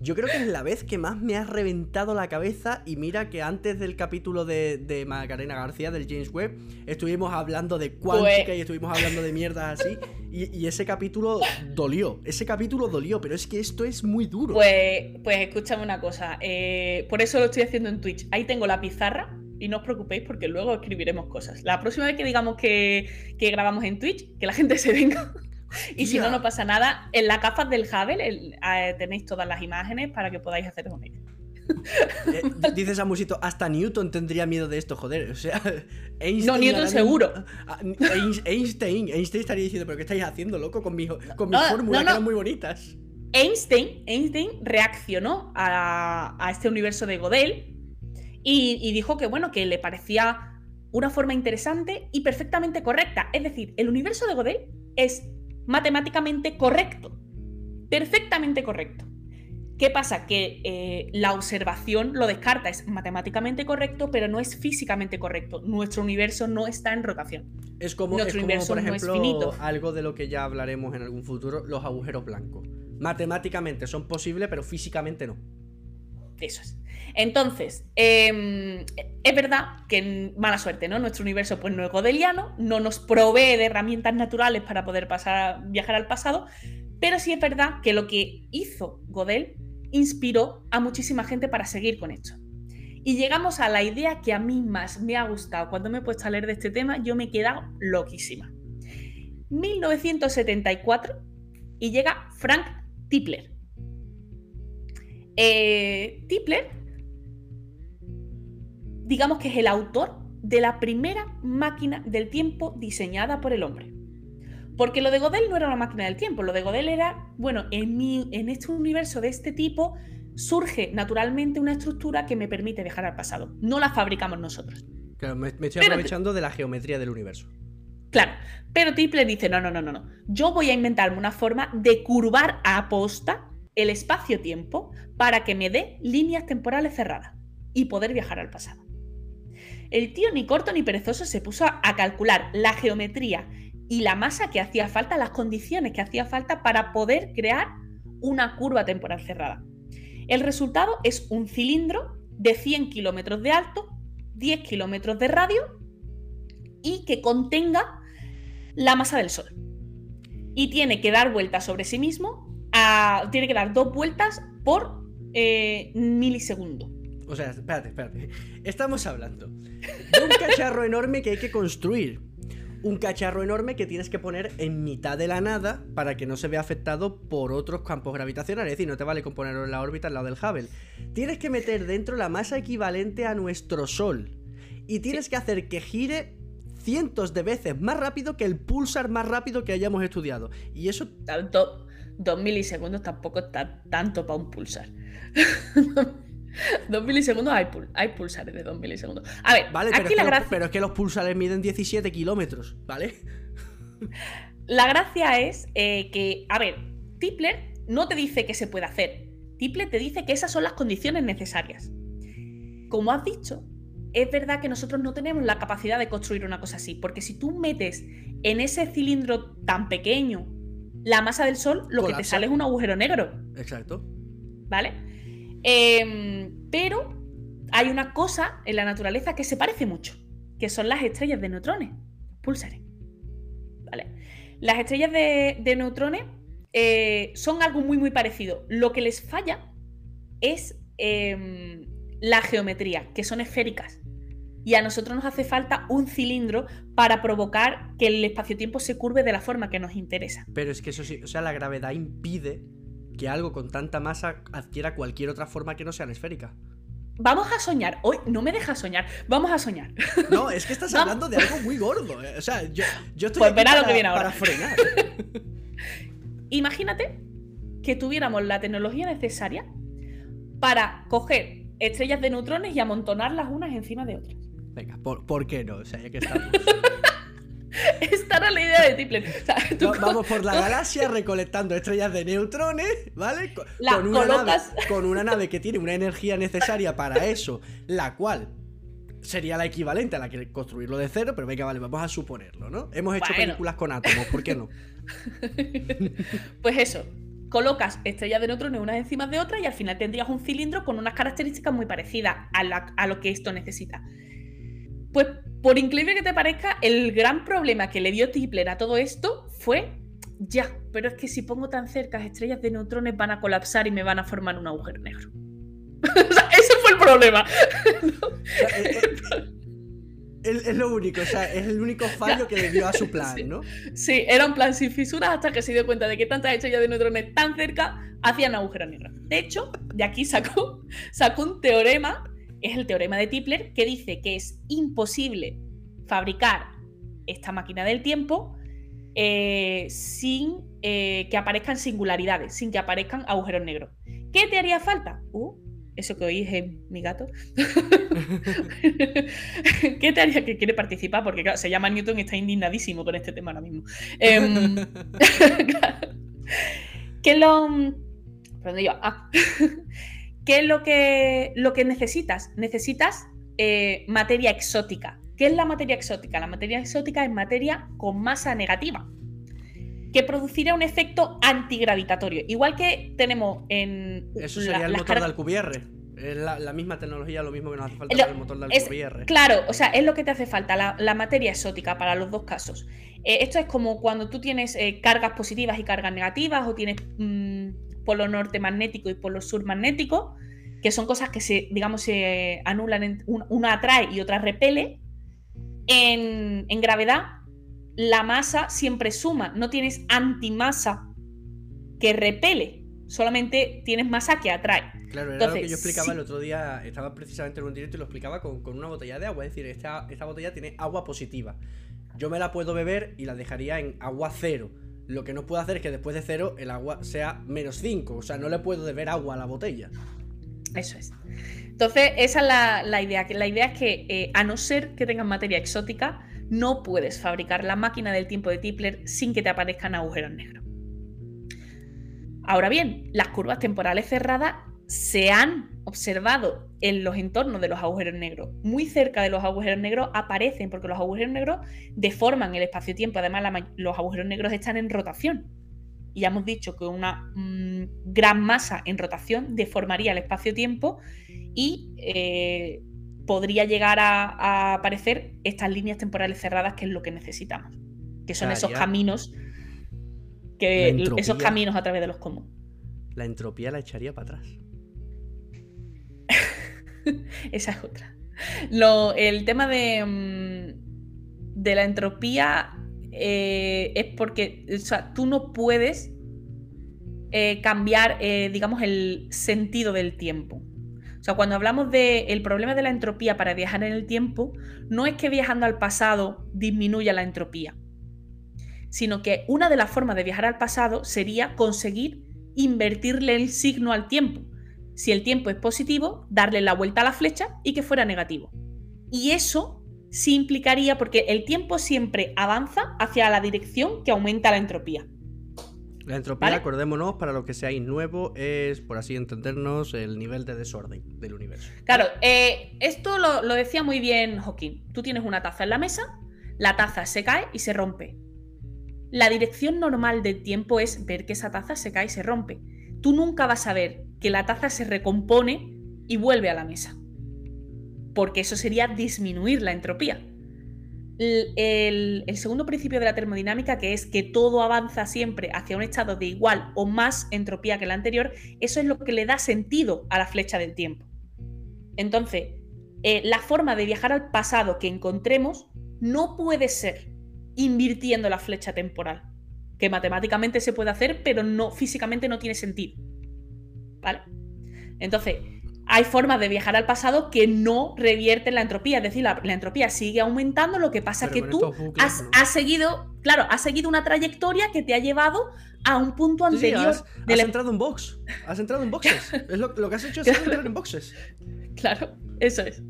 yo creo que es la vez que más me ha reventado la cabeza y mira que antes del capítulo de, de Macarena García, del James Webb, estuvimos hablando de cuántica pues y estuvimos hablando de mierdas así y, ese capítulo dolió, ese capítulo dolió, pero es que esto es muy duro. Pues, pues escúchame una cosa, eh, por eso lo estoy haciendo en Twitch, ahí tengo la pizarra y no os preocupéis porque luego escribiremos cosas. La próxima vez que digamos que, que grabamos en Twitch, que la gente se venga y si no, no pasa nada. En la capa del Hubble eh, tenéis todas las imágenes para que podáis hacer con ellas. Eh, dices a Musito, hasta Newton tendría miedo de esto, joder. O sea, <laughs> Einstein. No, Newton seguro. Einstein, Einstein estaría diciendo, ¿pero qué estáis haciendo, loco? Con, mi, con mis fórmulas que eran muy bonitas. Einstein, Einstein reaccionó a, este universo de Godel y, y dijo que, bueno, que le parecía una forma interesante y perfectamente correcta. Es decir, el universo de Godel es matemáticamente correcto. Perfectamente correcto. ¿Qué pasa? Que eh, la observación lo descarta, es matemáticamente correcto, pero no es físicamente correcto. Nuestro universo no está en rotación. Es como, Nuestro universo por ejemplo, algo de lo que ya hablaremos en algún futuro, los agujeros blancos. Matemáticamente son posibles, pero físicamente no. Eso es. Entonces, em, es verdad que mala suerte, ¿no? Nuestro universo pues no es godeliano, no nos provee de herramientas naturales para poder pasar, viajar al pasado, pero sí es verdad que lo que hizo Godel inspiró a muchísima gente para seguir con esto. Y llegamos a la idea que a mí más me ha gustado. Cuando me he puesto a leer de este tema, yo me he quedado loquísima. 1974 y llega Frank Tipler. Eh, Tipler digamos que es el autor de la primera máquina del tiempo diseñada por el hombre. Porque lo de Godel no era una máquina del tiempo, lo de Godel era, bueno, en, en este universo de este tipo surge naturalmente una estructura que me permite viajar al pasado. No la fabricamos nosotros. Claro, me, estoy aprovechando de la geometría del universo. Claro, pero Tipler dice, no, no, no, no, no. Yo voy a inventarme una forma de curvar a aposta el espacio-tiempo para que me dé líneas temporales cerradas y poder viajar al pasado. El tío ni corto ni perezoso se puso a calcular la geometría y la masa que hacía falta, las condiciones que hacía falta para poder crear una curva temporal cerrada. El resultado es un cilindro de 100 kilómetros de alto, 10 kilómetros de radio y que contenga la masa del Sol. Y tiene que dar vueltas sobre sí mismo, tiene que dar dos vueltas por eh, milisegundo. O sea, espérate, espérate. Estamos hablando de un cacharro enorme que hay que construir. Un cacharro enorme que tienes que poner en mitad de la nada para que no se vea afectado por otros campos gravitacionales. Es decir, no te vale con ponerlo en la órbita al lado del Hubble. Tienes que meter dentro la masa equivalente a nuestro Sol. Y tienes que hacer que gire cientos de veces más rápido que el pulsar más rápido que hayamos estudiado. Y eso... Tanto, dos milisegundos tampoco está tanto para un pulsar. <laughs> <laughs> Dos milisegundos hay, hay pulsares de dos milisegundos. A ver, vale, aquí la gracia... pero es que los pulsares miden 17 kilómetros, ¿vale? La gracia es eh, que, a ver, Tipler no te dice que se puede hacer. Tipler te dice que esas son las condiciones necesarias. Como has dicho, es verdad que nosotros no tenemos la capacidad de construir una cosa así, porque si tú metes en ese cilindro tan pequeño la masa del Sol, lo que te sale es un agujero negro. Exacto. ¿Vale? Em, pero hay una cosa en la naturaleza que se parece mucho, que son las estrellas de neutrones, pulsares. ¿Vale? Las estrellas de, neutrones eh, son algo muy, muy parecido. Lo que les falla es em, la geometría, que son esféricas. Y a nosotros nos hace falta un cilindro para provocar que el espacio-tiempo se curve de la forma que nos interesa. Pero es que eso sí, o sea, la gravedad impide que algo con tanta masa adquiera cualquier otra forma que no sea esférica. Vamos a soñar. Hoy no me dejas soñar. Vamos a soñar. No, es que estás <laughs> hablando de algo muy gordo. Eh. O sea, yo, estoy pues para, lo que viene para frenar. <laughs> Imagínate que tuviéramos la tecnología necesaria para coger estrellas de neutrones y amontonarlas unas encima de otras. Venga, ¿por, ¿por qué no? O sea, ya que estamos. <laughs> <laughs> Esta era la idea de Tipler. vamos por la galaxia <laughs> recolectando estrellas de neutrones, ¿vale? Con, una nave, <laughs> con una nave que tiene una energía necesaria para eso, la cual sería la equivalente a la que construirlo de cero, pero venga, vale, vamos a suponerlo, ¿no? Hemos hecho películas con átomos, ¿por qué no? pues eso, colocas estrellas de neutrones unas encima de otras y al final tendrías un cilindro con unas características muy parecidas a, a lo que esto necesita. Pues por increíble que te parezca, el gran problema que le dio Tipler a todo esto fue, ya, pero es que si pongo tan cerca estrellas de neutrones van a colapsar y me van a formar un agujero negro. <laughs> ese fue el problema. Es, lo único, o sea, es el único fallo que le dio a su <laughs> plan, ¿no? Sí, era un plan sin fisuras hasta que se dio cuenta de que tantas estrellas de neutrones tan cerca hacían agujeros negros. De hecho, de aquí sacó, sacó un teorema es el teorema de Tipler que dice que es imposible fabricar esta máquina del tiempo eh, sin eh, que aparezcan singularidades, sin que aparezcan agujeros negros. ¿Qué te haría falta? Uh, eso que oís es mi gato. <laughs> ¿Qué te haría que quiere participar? Porque claro, se llama Newton y está indignadísimo con este tema ahora mismo. Em, <laughs> ¿Qué lo. ¿Dónde iba? Ah. ¿Qué es lo que, lo que necesitas? Necesitas eh, materia exótica. ¿Qué es la materia exótica? La materia exótica es materia con masa negativa, que producirá un efecto antigravitatorio. Igual que tenemos en. Eso sería el motor de Alcubierre. Es la, misma tecnología, lo mismo que nos hace falta el motor de Alcubierre. claro, o sea, es lo que te hace falta, la, materia exótica para los dos casos. Eh, esto es como cuando tú tienes eh, cargas positivas y cargas negativas, o tienes. Mm, polo norte magnético y polo sur magnético, que son cosas que se, digamos, se anulan, una atrae y otra repele. En, gravedad, la masa siempre suma, no tienes antimasa que repele, solamente tienes masa que atrae. Claro, era lo que yo explicaba el otro día, estaba precisamente en un directo y lo explicaba con, una botella de agua, es decir, esta, esta botella tiene agua positiva. Yo me la puedo beber y la dejaría en agua cero lo que no puedo hacer es que después de cero el agua sea menos 5. O sea, no le puedo deber agua a la botella. Eso es. Entonces, esa es la, idea. La idea es que, eh, a no ser que tengas materia exótica, no puedes fabricar la máquina del tiempo de Tipler sin que te aparezcan agujeros negros. Ahora bien, las curvas temporales cerradas se han observado en los entornos de los agujeros negros. Muy cerca de los agujeros negros aparecen, porque los agujeros negros deforman el espacio-tiempo. Además, los agujeros negros están en rotación. Y ya hemos dicho que una mm, gran masa en rotación deformaría el espacio-tiempo y eh, podría llegar a, aparecer estas líneas temporales cerradas, que es lo que necesitamos. Que son esos caminos. Que, esos caminos a través de los comunes. La entropía la echaría para atrás. <laughs> Esa es otra. Lo, el tema de, mm, de la entropía eh, es porque tú no puedes eh, cambiar, eh, digamos, el sentido del tiempo. O sea, cuando hablamos del problema de la entropía para viajar en el tiempo, no es que viajando al pasado disminuya la entropía, sino que una de las formas de viajar al pasado sería conseguir invertirle el signo al tiempo. Si el tiempo es positivo, darle la vuelta a la flecha y que fuera negativo. Y eso sí implicaría, porque el tiempo siempre avanza hacia la dirección que aumenta la entropía. La entropía, acordémonos, para lo que seáis nuevo, es, por así entendernos, el nivel de desorden del universo. Claro, eh, esto lo, lo decía muy bien Hawking. Tú tienes una taza en la mesa, la taza se cae y se rompe. La dirección normal del tiempo es ver que esa taza se cae y se rompe. Tú nunca vas a ver que la taza se recompone y vuelve a la mesa. Porque eso sería disminuir la entropía. El, segundo principio de la termodinámica, que es que todo avanza siempre hacia un estado de igual o más entropía que el anterior, eso es lo que le da sentido a la flecha del tiempo. Entonces, eh, la forma de viajar al pasado que encontremos no puede ser invirtiendo la flecha temporal. Que matemáticamente se puede hacer, pero no físicamente no tiene sentido. ¿Vale? Entonces, hay formas de viajar al pasado que no revierten la entropía. Es decir, la, entropía sigue aumentando, lo que pasa es que tú has, seguido, claro, has seguido una trayectoria que te ha llevado a un punto anterior. has, entrado en box. Has entrado en boxes. <laughs> es lo, que has hecho es entrar en boxes. Claro, eso es.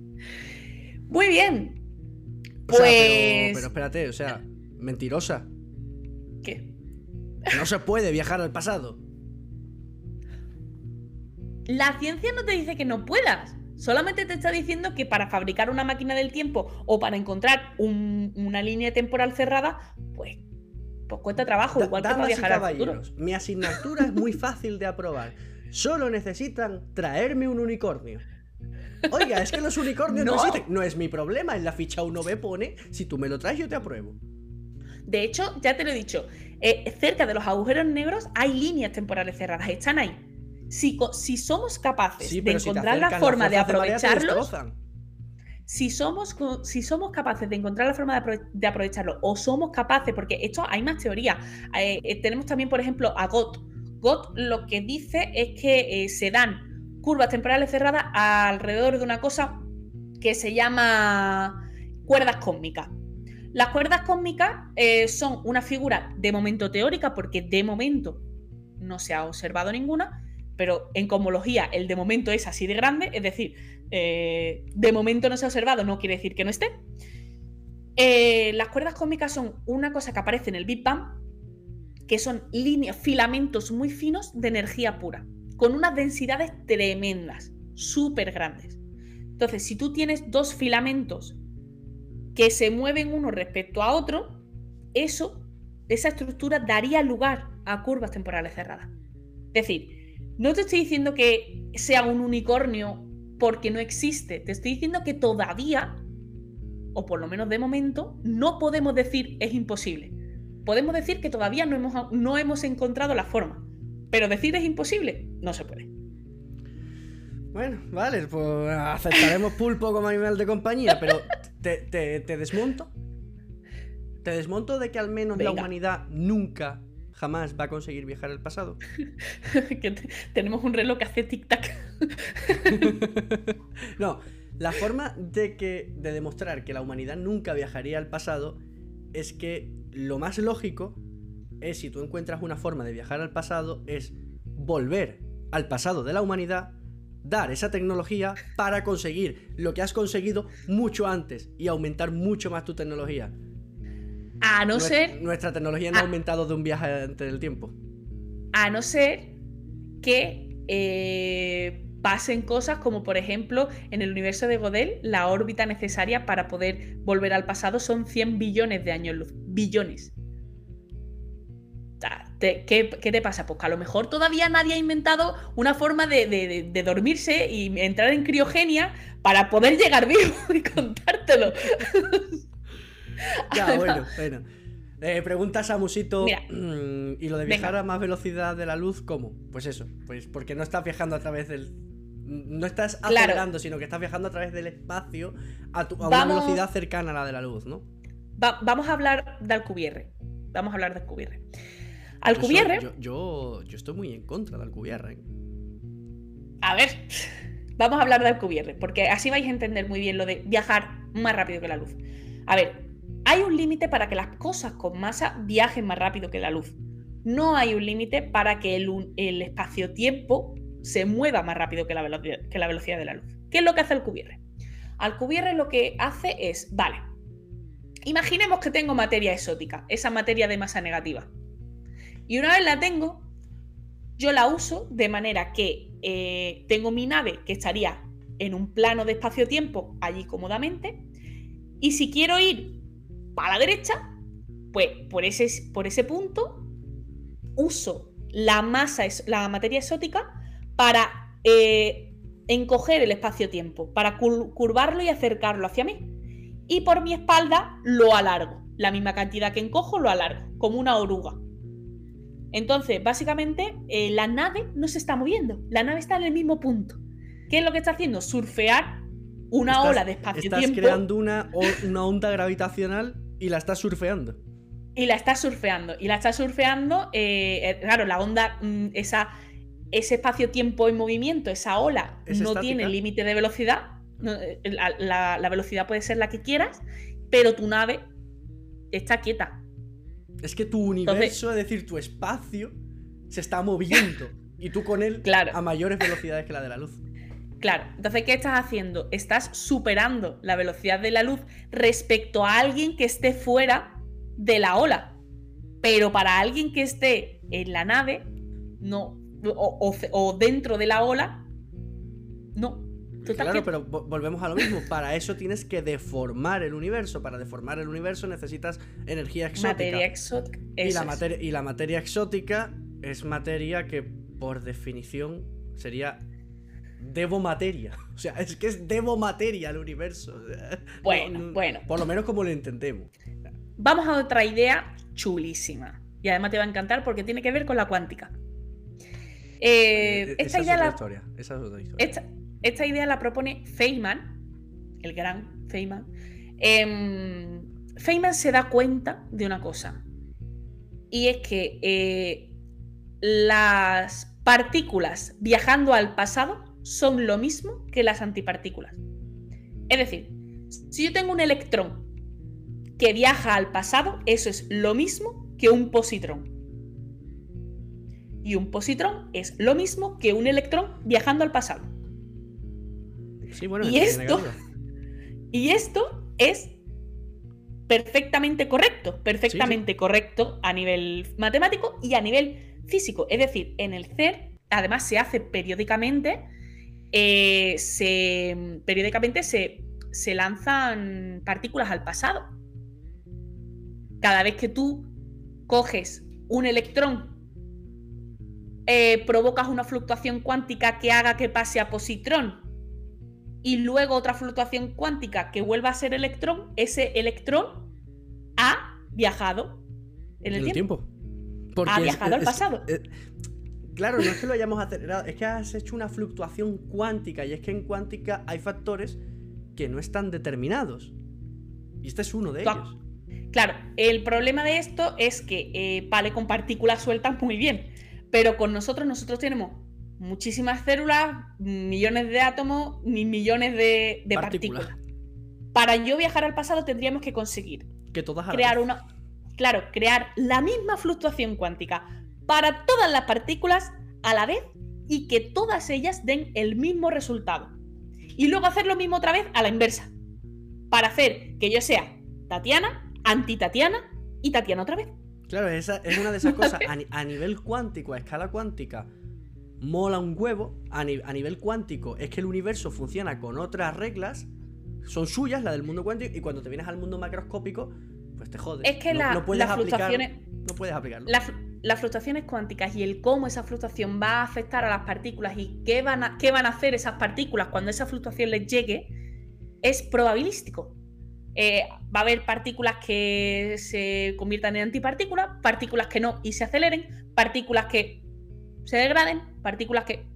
Muy bien. Pues. pero espérate, o sea, Mentirosa. ¿Qué? No se puede viajar al pasado. La ciencia no te dice que no puedas. Solamente te está diciendo que para fabricar una máquina del tiempo o para encontrar una línea temporal cerrada, pues, pues cuesta trabajo, igual que para viajar al futuro. Mi asignatura es muy fácil de aprobar. Solo necesitan traerme un unicornio. Oiga, es que los unicornios no, no existen. No es mi problema. En la ficha 1B pone, si tú me lo traes, yo te apruebo. De hecho, ya te lo he dicho, eh, cerca de los agujeros negros hay líneas temporales cerradas, están ahí. Si, si somos capaces de encontrar la forma de aprovecharlos, si somos, si somos capaces de encontrar la forma de, aprovecharlo, o somos capaces, porque esto hay más teoría. Eh, eh, tenemos también, por ejemplo, a GOT. GOT lo que dice es que se dan curvas temporales cerradas alrededor de una cosa que se llama cuerdas cósmicas. Las cuerdas cósmicas eh, son una figura de momento teórica porque de momento no se ha observado ninguna, pero en cosmología el de momento es así de grande, es decir, eh, de momento no se ha observado, no quiere decir que no esté. Eh, las cuerdas cósmicas son una cosa que aparece en el Big Bang, que son líneas, filamentos muy finos de energía pura, con unas densidades tremendas, súper grandes. Entonces, si tú tienes dos filamentos que se mueven uno respecto a otro, eso, esa estructura daría lugar a curvas temporales cerradas. Es decir, no te estoy diciendo que sea un unicornio porque no existe, te estoy diciendo que todavía, o por lo menos de momento, no podemos decir es imposible. Podemos decir que todavía no hemos, no hemos encontrado la forma, pero decir es imposible no se puede. Bueno, vale, pues aceptaremos pulpo como animal de compañía, pero te, desmonto. Te desmonto de que al menos la humanidad nunca, jamás va a conseguir viajar al pasado. <laughs> tenemos un reloj que hace tic-tac. <laughs> no, la forma de, que, de demostrar que la humanidad nunca viajaría al pasado es que lo más lógico es, si tú encuentras una forma de viajar al pasado, es volver al pasado de la humanidad dar esa tecnología para conseguir lo que has conseguido mucho antes y aumentar mucho más tu tecnología. A no ser. Nuestra tecnología no ha aumentado de un viaje entre el tiempo. A no ser que eh, pasen cosas como, por ejemplo, en el universo de Godel, la órbita necesaria para poder volver al pasado son 100 billones de años luz. Billones. ¿Qué, te pasa? Pues que a lo mejor todavía nadie ha inventado una forma de, dormirse y entrar en criogenia para poder llegar vivo <laughs> y contártelo. <laughs> ya, bueno, bueno. Eh, preguntas a Musito mm, y lo de viajar a más velocidad de la luz, ¿cómo? Pues eso, pues porque no estás viajando a través del. No estás acelerando, sino que estás viajando a través del espacio a, una velocidad cercana a la de la luz, ¿no? vamos a hablar de Alcubierre. Vamos a hablar de Alcubierre. Alcubierre. Yo, yo, yo, estoy muy en contra de Alcubierre. A ver, vamos a hablar de Alcubierre, porque así vais a entender muy bien lo de viajar más rápido que la luz. A ver, hay un límite para que las cosas con masa viajen más rápido que la luz. No hay un límite para que el, espacio-tiempo se mueva más rápido que la, velocidad de la luz. ¿Qué es lo que hace Alcubierre? Alcubierre lo que hace es, vale, imaginemos que tengo materia exótica, esa materia de masa negativa. Y una vez la tengo, yo la uso de manera que eh, tengo mi nave que estaría en un plano de espacio-tiempo allí cómodamente. Y si quiero ir para la derecha, pues por ese, por ese punto uso la masa, la materia exótica para eh, encoger el espacio-tiempo, para curvarlo y acercarlo hacia mí. Y por mi espalda lo alargo. La misma cantidad que encojo lo alargo, como una oruga. Entonces, básicamente, eh, la nave no se está moviendo. La nave está en el mismo punto. ¿Qué es lo que está haciendo? Surfear una ola de espacio-tiempo. Estás creando una, una onda gravitacional y la estás surfeando. Y la estás surfeando. Y la estás surfeando, eh, eh, claro, la onda, mm, esa, ese espacio-tiempo en movimiento, esa ola, no tiene límite de velocidad. la, la velocidad puede ser la que quieras, pero tu nave está quieta. Es que tu universo, es decir, tu espacio, se está moviendo. <laughs> y tú con él a mayores velocidades que la de la luz. Claro, entonces, ¿qué estás haciendo? Estás superando la velocidad de la luz respecto a alguien que esté fuera de la ola. Pero para alguien que esté en la nave, no. o dentro de la ola, no. Claro, pero volvemos a lo mismo. Para eso tienes que deformar el universo. Para deformar el universo necesitas energía exótica. Materia exótica. Y la, materia, y la materia exótica es materia que, por definición, sería Devo materia. <laughs> O sea, es que es Devo materia el universo. Bueno, bueno. Por lo menos como lo entendemos. Vamos a otra idea chulísima. Y además te va a encantar porque tiene que ver con la cuántica. Eh, esta idea es otra historia. Esa es otra historia. Esta idea la propone Feynman, el gran Feynman. Em, Feynman se da cuenta de una cosa, y es que eh, las partículas viajando al pasado son lo mismo que las antipartículas. Es decir, si yo tengo un electrón que viaja al pasado, eso es lo mismo que un positrón. Y un positrón es lo mismo que un electrón viajando al pasado y, esto, <laughs> y esto es perfectamente correcto, perfectamente correcto a nivel matemático y a nivel físico. Es decir, en el CER, además se hace periódicamente, eh, se, periódicamente se, se lanzan partículas al pasado. Cada vez que tú coges un electrón, eh, provocas una fluctuación cuántica que haga que pase a positrón y luego otra fluctuación cuántica que vuelva a ser electrón, ese electrón ha viajado en el, tiempo. ha viajado al pasado. Claro, no es que lo hayamos acelerado, es que has hecho una fluctuación cuántica y es que en cuántica hay factores que no están determinados. Y este es uno de ellos. Claro, el problema de esto es que eh, vale con partículas sueltas muy bien, pero con nosotros nosotros tenemos muchísimas células, millones de átomos, ni millones de, partículas. Para yo viajar al pasado tendríamos que conseguir que todas crear una, claro, crear la misma fluctuación cuántica para todas las partículas a la vez y que todas ellas den el mismo resultado. Y luego hacer lo mismo otra vez a la inversa. Para hacer que yo sea Tatiana, anti-Tatiana y Tatiana otra vez. Claro, esa es una de esas cosas <laughs> a nivel cuántico, a escala cuántica mola un huevo a, nivel cuántico es que el universo funciona con otras reglas, son suyas, la del mundo cuántico, y cuando te vienes al mundo macroscópico, pues te jodes. Es que no, las fluctuaciones. No puedes aplicarlo. las fluctuaciones cuánticas y el cómo esa fluctuación va a afectar a las partículas y qué van a, qué van a hacer esas partículas cuando esa fluctuación les llegue, es probabilístico. Eh, va a haber partículas que se conviertan en antipartículas, partículas que no y se aceleren, partículas que se degraden partículas que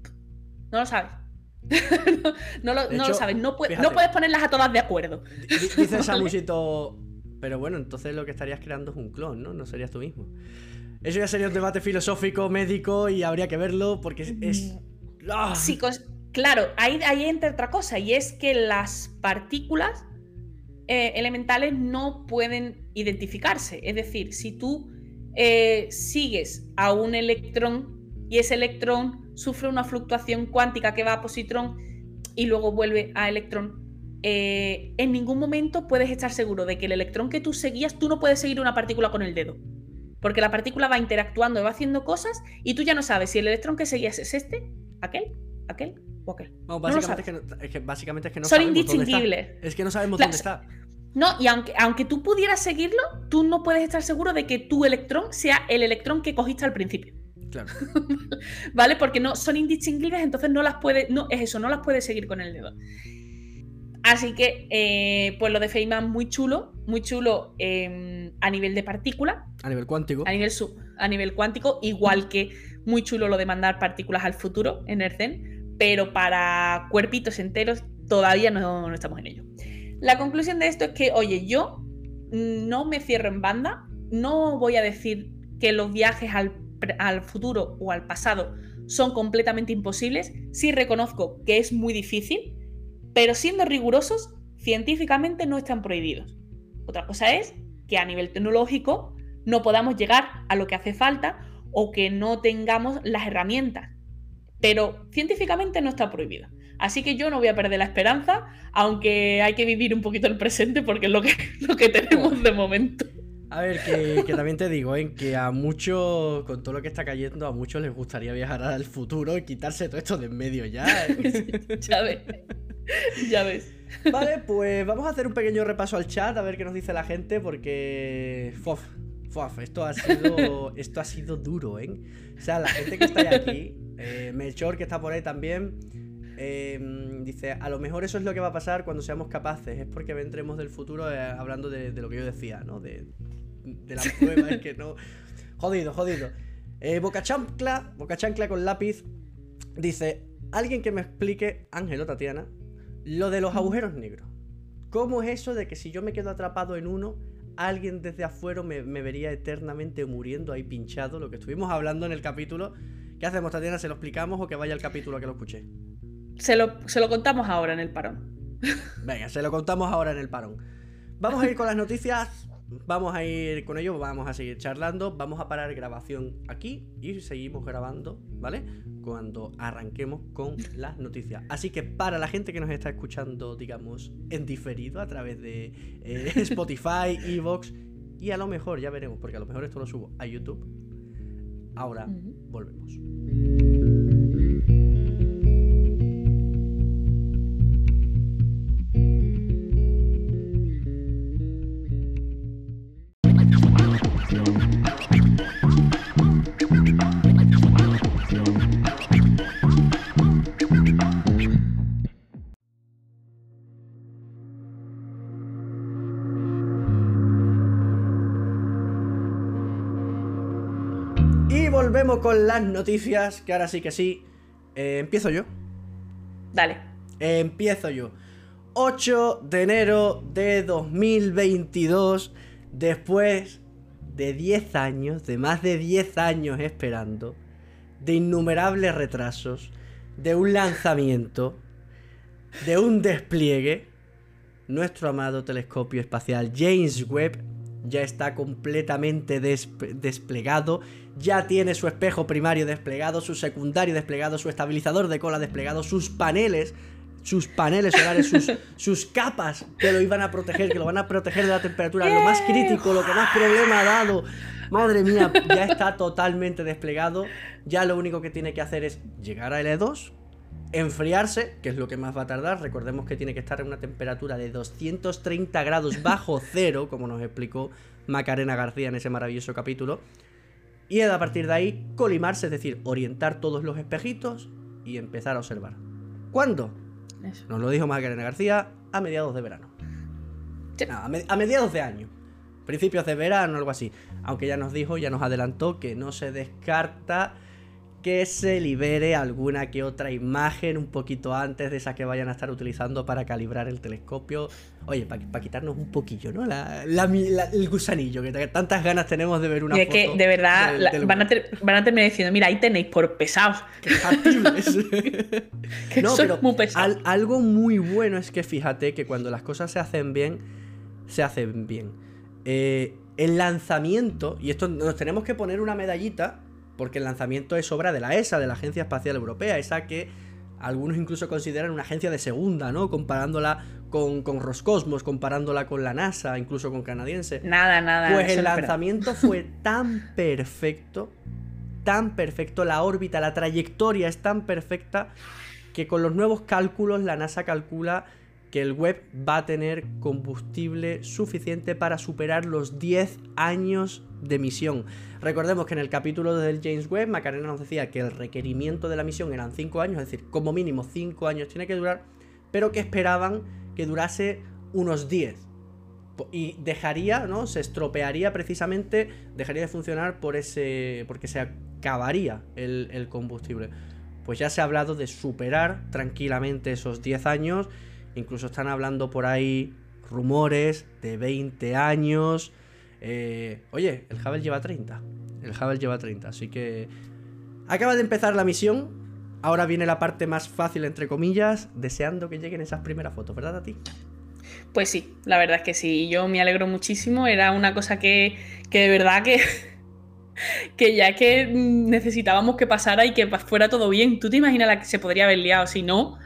no lo sabes. <laughs> no, lo, sabes, no, puedes ponerlas a todas de acuerdo. Dice <laughs> Samusito, pero bueno, entonces lo que estarías creando es un clon, ¿no? No serías tú mismo. Eso ya sería un debate filosófico, médico y habría que verlo porque es... ¡Ah! claro, ahí, ahí entra otra cosa, y es que las partículas eh, elementales no pueden identificarse. Es decir, si tú eh, sigues a un electrón y ese electrón sufre una fluctuación cuántica que va a positrón y luego vuelve a electrón, eh, en ningún momento puedes estar seguro de que el electrón que tú seguías, tú no puedes seguir una partícula con el dedo. Porque la partícula va interactuando, va haciendo cosas y tú ya no sabes si el electrón que seguías es este, aquel, aquel o aquel. básicamente, es que básicamente, es que, no Son indistinguibles. Es que no sabemos dónde está. No, y aunque, aunque tú pudieras seguirlo, tú no puedes estar seguro de que tu electrón sea el electrón que cogiste al principio. Claro. <laughs> ¿Vale? Porque no son indistinguibles, entonces no las puedes, no, es eso, no las puedes seguir con el dedo. Así que, eh, pues lo de Feynman muy chulo, muy chulo em, a nivel de partícula. A nivel cuántico. A nivel, sub, a nivel cuántico, igual que muy chulo lo de mandar partículas al futuro en el CEN, pero para cuerpitos enteros todavía no, no estamos en ello. La conclusión de esto es que, oye, yo no me cierro en banda, no voy a decir que los viajes al, futuro o al pasado son completamente imposibles, sí reconozco que es muy difícil, pero siendo rigurosos, científicamente no están prohibidos. Otra cosa es que a nivel tecnológico no podamos llegar a lo que hace falta o que no tengamos las herramientas, pero científicamente no está prohibido. Así que yo no voy a perder la esperanza, aunque hay que vivir un poquito el presente porque es lo que, <laughs> lo que tenemos de momento. A ver, que, también te digo, ¿eh? que a muchos, con todo lo que está cayendo, a muchos les gustaría viajar al futuro y quitarse todo esto de en medio ya. ¿eh? <laughs> ya ves. Ya ves. Vale, pues vamos a hacer un pequeño repaso al chat a ver qué nos dice la gente, porque. Fof, fof, esto ha sido. <laughs> Esto ha sido duro, ¿eh? O sea, la gente que está aquí, eh, Melchor que está por ahí también. Em, dice, a lo mejor eso es lo que va a pasar cuando seamos capaces. Es porque vendremos del futuro eh, hablando de, lo que yo decía, ¿no? De, de las pruebas que no... <laughs> Jodido, jodido. Eh, Boca Chancla, Boca Chancla con lápiz, dice, alguien que me explique, Ángel o Tatiana, lo de los agujeros negros. ¿Cómo es eso de que si yo me quedo atrapado en uno, alguien desde afuera me, me, vería eternamente muriendo ahí pinchado? Lo que estuvimos hablando en el capítulo. ¿Qué hacemos, Tatiana? ¿Se lo explicamos o que vaya al capítulo que lo escuché? Se lo, contamos ahora en el parón. Venga, se lo contamos ahora en el parón. Vamos a ir con las noticias. Vamos a ir con ello, vamos a seguir charlando, vamos a parar grabación aquí y seguimos grabando, ¿vale? Cuando arranquemos con las noticias. Así que para la gente que nos está escuchando, digamos, en diferido a través de eh, <laughs> Spotify, Evox y a lo mejor, ya veremos, porque a lo mejor esto lo subo a YouTube. Ahora volvemos. Con las noticias, que ahora sí que sí. Eh, empiezo yo. Dale. empiezo yo. 8 de enero de 2022, después de 10 años, de más de 10 años esperando, de innumerables retrasos, de un lanzamiento, de un despliegue, nuestro amado telescopio espacial James Webb ya está completamente desplegado, ya tiene su espejo primario desplegado, su secundario desplegado, su estabilizador de cola desplegado, sus paneles, sus paneles solares, sus, <laughs> sus capas que lo iban a proteger, que lo van a proteger de la temperatura, lo más crítico, lo que más problema ha dado. Madre mía, ya está totalmente desplegado. Ya lo único que tiene que hacer es llegar a L2, enfriarse, que es lo que más va a tardar. Recordemos que tiene que estar en una temperatura de 230 grados bajo <laughs> cero, como nos explicó Macarena García en ese maravilloso capítulo. Y a partir de ahí colimarse, es decir, orientar todos los espejitos y empezar a observar. ¿Cuándo? Nos lo dijo Macarena García a mediados de verano. a mediados de año. Principios de verano, algo así. Aunque ya nos dijo, ya nos adelantó que no se descarta que se libere alguna que otra imagen un poquito antes de esa que vayan a estar utilizando para calibrar el telescopio. Oye, para quitarnos un poquillo, ¿no? el gusanillo, que tantas ganas tenemos de ver una y es que, de verdad, van, a terminar diciendo, mira, ahí tenéis por pesados. <laughs> <laughs> no, pero muy algo muy bueno es que fíjate que cuando las cosas se hacen bien, se hacen bien. Eh, el lanzamiento, y esto nos tenemos que poner una medallita porque el lanzamiento es obra de la ESA, de la Agencia Espacial Europea, esa que algunos incluso consideran una agencia de segunda, ¿no? Comparándola con, con Roscosmos, comparándola con la NASA, incluso con canadiense. Nada, nada. Pues el lanzamiento <laughs> fue tan perfecto, tan perfecto, la órbita, la trayectoria es tan perfecta que con los nuevos cálculos la NASA calcula que el web va a tener combustible suficiente para superar los 10 años de misión. Recordemos que en el capítulo del James Webb, Macarena nos decía que el requerimiento de la misión eran 5 años, es decir, como mínimo 5 años tiene que durar, pero que esperaban que durase unos 10. Y dejaría, ¿no? Se estropearía precisamente, dejaría de funcionar por ese. porque se acabaría el, el combustible. Pues ya se ha hablado de superar tranquilamente esos 10 años Incluso están hablando por ahí rumores de 20 años. Eh, oye, el Hubble lleva 30. El Hubble lleva 30, así que... Acaba de empezar la misión. Ahora viene la parte más fácil, entre comillas, deseando que lleguen esas primeras fotos, ¿verdad a? Pues sí, la verdad es que sí. Yo me alegro muchísimo. Era una cosa que, que de verdad que, <laughs> que ya que necesitábamos que pasara y que fuera todo bien. ¿Tú te imaginas la que se podría haber liado si no?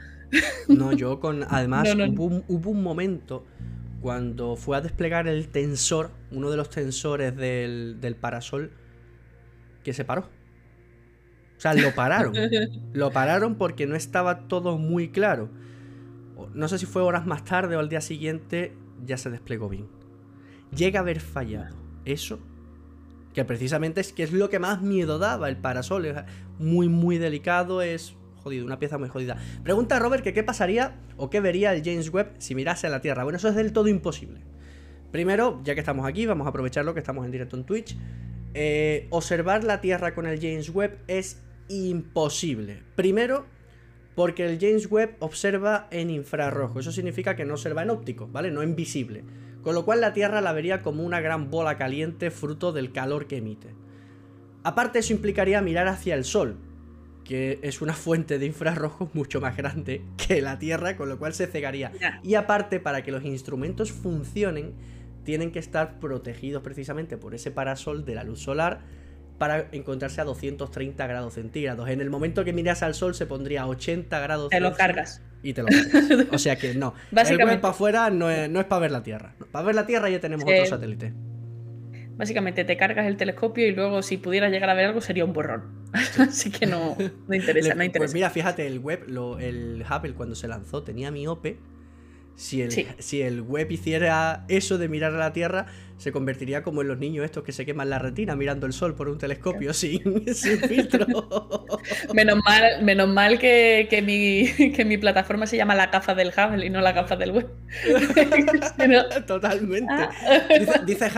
No, yo con. Además, <laughs> Hubo, un, momento cuando fue a desplegar el tensor, uno de los tensores del, del parasol, que se paró. O sea, lo pararon. <laughs> lo pararon porque no estaba todo muy claro. No sé si fue horas más tarde o al día siguiente, ya se desplegó bien. Llega a haber fallado. Eso, que precisamente es que es lo que más miedo daba el parasol. Es muy, muy delicado, es una pieza muy jodida. Pregunta Robert que qué pasaría o qué vería el James Webb si mirase a la Tierra. Bueno, eso es del todo imposible. Primero, ya que estamos aquí, vamos a aprovecharlo que estamos en directo en Twitch. Eh, observar la Tierra con el James Webb es imposible. Primero, porque el James Webb observa en infrarrojo. Eso significa que no observa en óptico, ¿vale? No en visible. Con lo cual la Tierra la vería como una gran bola caliente fruto del calor que emite. Aparte eso implicaría mirar hacia el Sol, que es una fuente de infrarrojos mucho más grande que la Tierra, con lo cual se cegaría. Y aparte, para que los instrumentos funcionen, tienen que estar protegidos precisamente por ese parasol de la luz solar para encontrarse a 230 grados centígrados. En el momento que miras al sol se pondría a 80 grados Te lo cargas. Y te lo cargas. <laughs> O sea que no. El web para afuera no es, para ver la Tierra. Para ver la Tierra ya tenemos otro satélite. Básicamente te cargas el telescopio y luego si pudieras llegar a ver algo sería un borrón. <laughs> Así que no, no <laughs> interesa, no interesa. Pues mira, fíjate, el web, el Hubble cuando se lanzó tenía miope. Si el, si el web hiciera eso de mirar a la Tierra, se convertiría como en los niños estos que se queman la retina mirando el sol por un telescopio <laughs> sin, filtro. <laughs> menos mal, menos mal que, mi, que mi plataforma se llama la gafa del Hubble y no la gafa del web. <laughs> Totalmente. Ah. Dice, dice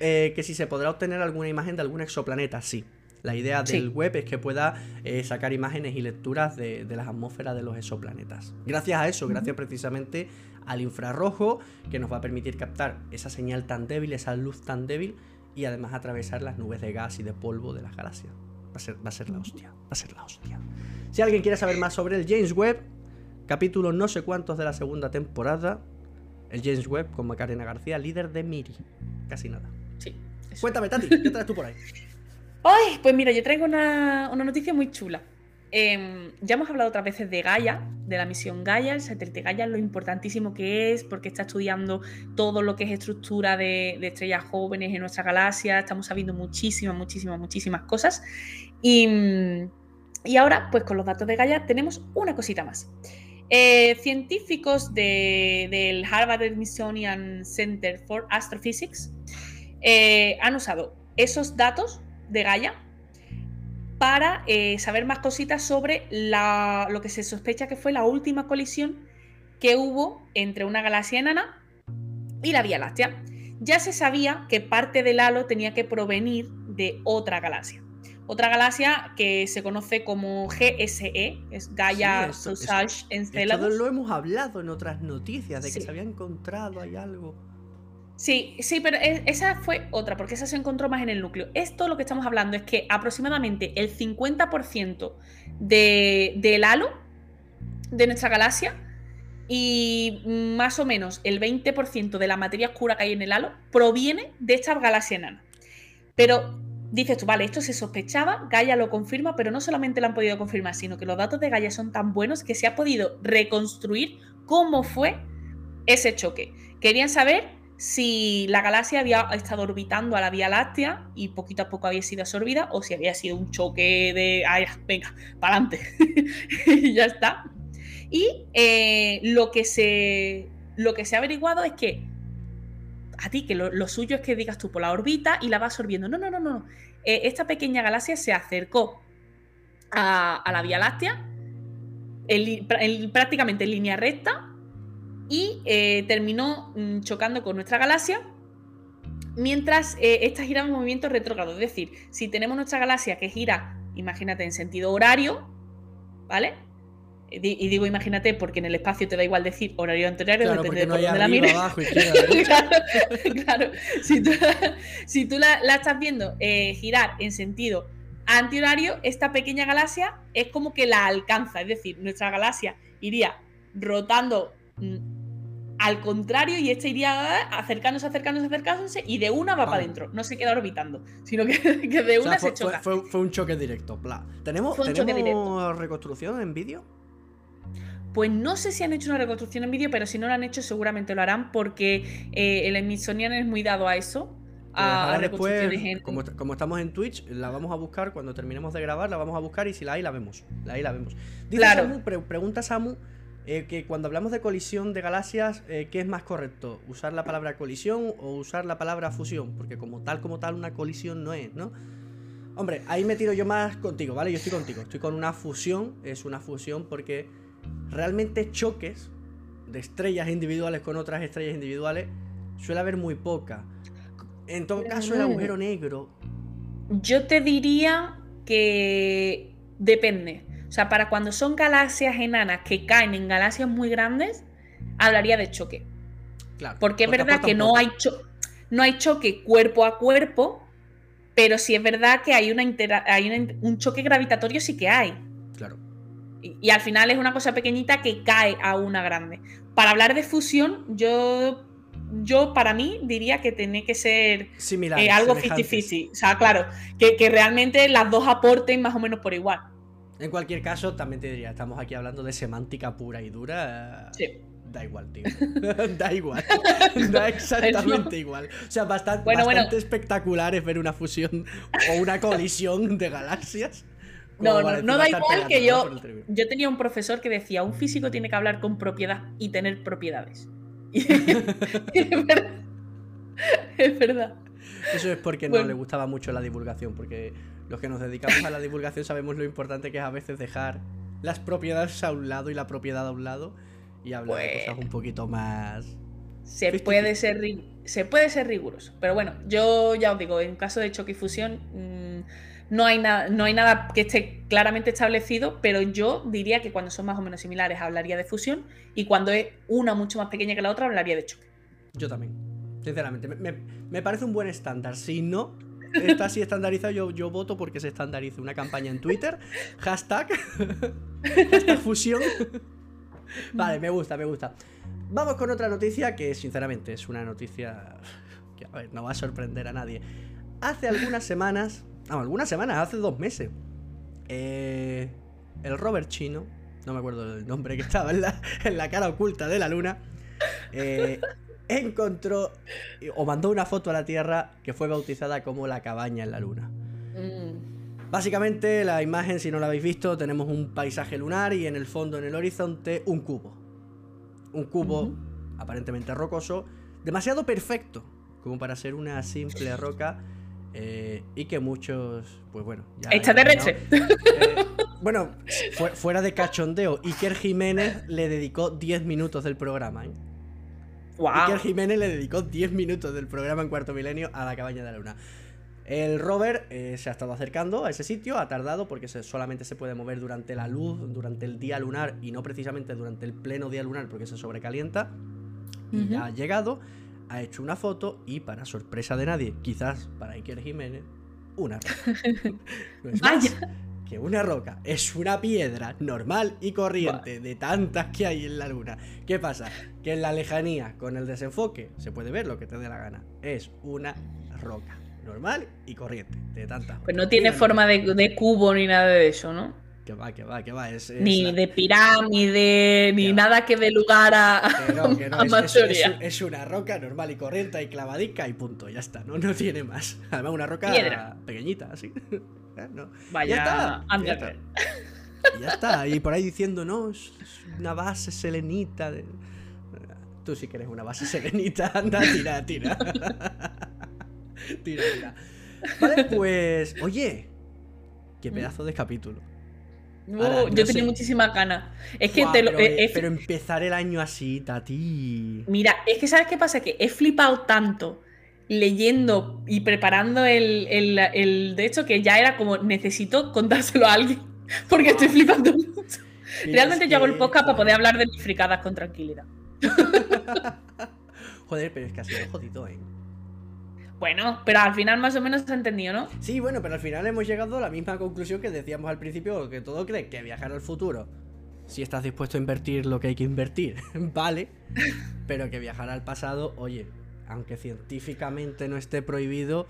eh, que si se podrá obtener alguna imagen de algún exoplaneta, sí. La idea del web es que pueda eh, sacar imágenes y lecturas de, las atmósferas de los exoplanetas. Gracias a eso, gracias precisamente al infrarrojo, que nos va a permitir captar esa señal tan débil, esa luz tan débil, y además atravesar las nubes de gas y de polvo de las galaxias. Va a ser, va a ser la hostia, va a ser la hostia. Si alguien quiere saber más sobre el James Webb, capítulo no sé cuántos de la segunda temporada, el James Webb con Macarena García, líder de Miri. Casi nada. Sí. Cuéntame, Tati, ¿qué traes tú por ahí? <laughs> Ay, pues mira, yo traigo una, noticia muy chula. Em, ya hemos hablado otras veces de Gaia, de la misión Gaia, el satélite Gaia, lo importantísimo que es, porque está estudiando todo lo que es estructura de, estrellas jóvenes en nuestra galaxia, estamos sabiendo muchísimas, muchísimas, muchísimas cosas. Y, ahora, pues con los datos de Gaia tenemos una cosita más. Eh, científicos del Harvard Smithsonian Center for Astrophysics eh, han usado esos datos de Gaia para eh, saber más cositas sobre lo que se sospecha que fue la última colisión que hubo entre una galaxia enana y la Vía Láctea. Ya se sabía que parte del halo tenía que provenir de otra galaxia. otra galaxia que se conoce como GSE, es Gaia Sausage Enceladus. Esto lo hemos hablado en otras noticias, de que se había encontrado ahí algo. Sí, sí, pero e, esa fue otra, porque esa se encontró más en el núcleo. Esto lo que estamos hablando es que aproximadamente el 50% de, del halo de nuestra galaxia y más o menos el 20% de la materia oscura que hay en el halo proviene de esta galaxia enana. Pero dices tú, vale, esto se sospechaba, Gaia lo confirma, pero no solamente lo han podido confirmar, sino que los datos de Gaia son tan buenos que se ha podido reconstruir cómo fue ese choque. Querían saber si la galaxia había estado orbitando a la Vía Láctea y poquito a poco había sido absorbida o si había sido un choque de, ay, venga, para adelante. <laughs> y ya está. Y eh, lo, que se, lo que se ha averiguado es que a ti, que lo, suyo es que digas tú por la órbita y la va absorbiendo. No, no, no, no. Eh, esta pequeña galaxia se acercó a, la Vía Láctea prácticamente en línea recta y eh, terminó mm, chocando con nuestra galaxia mientras eh, esta gira en movimiento retrógrado. Es decir, si tenemos nuestra galaxia que gira, imagínate, en sentido horario, ¿vale? Y digo, imagínate, porque en el espacio te da igual decir horario anterior, depende de por dónde la mires. <laughs> <laughs> claro, Si tú, la, estás viendo eh, girar en sentido antihorario, esta pequeña galaxia es como que la alcanza. Es decir, nuestra galaxia iría rotando mm, al contrario, y este iría acercándose, acercándose, acercándose, y de una va para adentro. No se queda orbitando, sino que, <laughs> de una se choca. Fue, un choque directo. ¿Tenemos, reconstrucción en vídeo? Pues no sé si han hecho una reconstrucción en vídeo, pero si no lo han hecho, seguramente lo harán, porque eh, el Smithsonian es muy dado a eso. Pues a, después, como, estamos en Twitch, la vamos a buscar cuando terminemos de grabar, la vamos a buscar y si la hay, la vemos. La hay, la vemos. Dice Samu, pregunta Samu eh, que cuando hablamos de colisión de galaxias, eh, ¿qué es más correcto? ¿Usar la palabra colisión o usar la palabra fusión? Porque como tal, como tal, una colisión no es, ¿no? Hombre, ahí me tiro yo más contigo, ¿vale? Yo estoy contigo. Estoy con una fusión. Es una fusión porque realmente choques de estrellas individuales con otras estrellas individuales suele haber muy poca. En todo caso, el agujero negro. Yo te diría que depende. O sea, para cuando son galaxias enanas que caen en galaxias muy grandes, hablaría de choque. Claro, porque es verdad que no hay, no hay choque cuerpo a cuerpo, pero sí es verdad que hay, una hay un choque gravitatorio, sí que hay. Claro. Y, al final es una cosa pequeñita que cae a una grande. Para hablar de fusión, yo, yo para mí diría que tiene que ser Similar, eh, algo 50-50. O sea, claro, que, que realmente las dos aporten más o menos por igual. En cualquier caso, también te diría, estamos aquí hablando de semántica pura y dura. Sí. Da igual, tío. <laughs> da igual. <laughs> da exactamente igual. O sea, bastante, bastante espectacular es ver una fusión o una colisión de galaxias. No, no, no da igual que yo. Yo tenía un profesor que decía: un físico tiene que hablar con propiedad y tener propiedades. <laughs> es verdad. Es verdad. Eso es porque no le gustaba mucho la divulgación, porque los que nos dedicamos a la divulgación sabemos lo importante que es a veces dejar las propiedades a un lado y la propiedad a un lado y hablar de cosas un poquito más. Se puede, ser, se puede ser riguroso. Pero bueno, yo ya os digo, en caso de choque y fusión, mm, no, hay nada, no hay nada que esté claramente establecido, pero yo diría que cuando son más o menos similares hablaría de fusión y cuando es una mucho más pequeña que la otra hablaría de choque. Yo también, sinceramente. Me, me parece un buen estándar. Si no, está así estandarizado, yo, yo voto porque se estandarice una campaña en Twitter. <laughs> Hashtag. <laughs> hashtag fusión. vale, me gusta, me gusta. Vamos con otra noticia que sinceramente es una noticia que a ver, no va a sorprender a nadie. Hace algunas semanas, no, algunas semanas, hace dos meses, eh, el Robert chino, no me acuerdo del nombre que estaba en la, en la cara oculta de la luna, eh, encontró o mandó una foto a la Tierra que fue bautizada como la cabaña en la Luna. Mm. Básicamente la imagen, si no la habéis visto, tenemos un paisaje lunar y en el fondo, en el horizonte, un cubo. Un cubo aparentemente rocoso, demasiado perfecto como para ser una simple roca eh, y que muchos, pues bueno... Ya Extraterrestre. Eh, bueno, <laughs> fuera de cachondeo, Iker Jiménez le dedicó 10 minutos del programa. ¿eh? Wow. Jiménez le dedicó 10 minutos del programa en Cuarto Milenio a la cabaña de la luna. El rover eh, se ha estado acercando a ese sitio, ha tardado porque solamente se puede mover durante la luz, durante el día lunar y no precisamente durante el pleno día lunar porque se sobrecalienta. Y ya ha llegado, ha hecho una foto y para sorpresa de nadie, quizás para Iker Jiménez, una <laughs> no es Más que una roca es una piedra normal y corriente de tantas que hay en la luna. ¿Qué pasa? Que en la lejanía, con el desenfoque, se puede ver lo que te dé la gana. Es una roca normal y corriente de tantas. Pues no tiene forma de, cubo ni nada de eso, ¿no? Que va, que va, que va. ni de pirámide, ni nada que dé lugar a. Que no, que no, <laughs> es, una roca normal y corriente y clavadica y punto, ya está, no, no tiene más. Además, una roca pequeñita, así. <laughs> Vaya, ya está, Y ya está, y por ahí diciendo, no, es una base selenita. De... Tú sí que eres una base selenita, <laughs> anda, tira, tira. <laughs> tira, tira. Vale, pues, oye, qué pedazo de capítulo. yo tenía muchísima ganas. Es que te lo, pero, empezar el año así, Tati. Mira, es que ¿sabes qué pasa? Que he flipado tanto leyendo y preparando el, De hecho, que ya era como necesito contárselo a alguien <laughs> porque estoy flipando mucho. Realmente yo hago el podcast para <laughs> poder hablar de mis fricadas con tranquilidad. Joder, pero es que ha sido jodido, ¿eh? Bueno, pero al final más o menos se ha entendido, ¿no? Sí, bueno, pero al final hemos llegado a la misma conclusión que decíamos al principio, que todo cree que viajar al futuro, si estás dispuesto a invertir lo que hay que invertir, <laughs> vale, pero que viajar al pasado, oye, aunque científicamente no esté prohibido,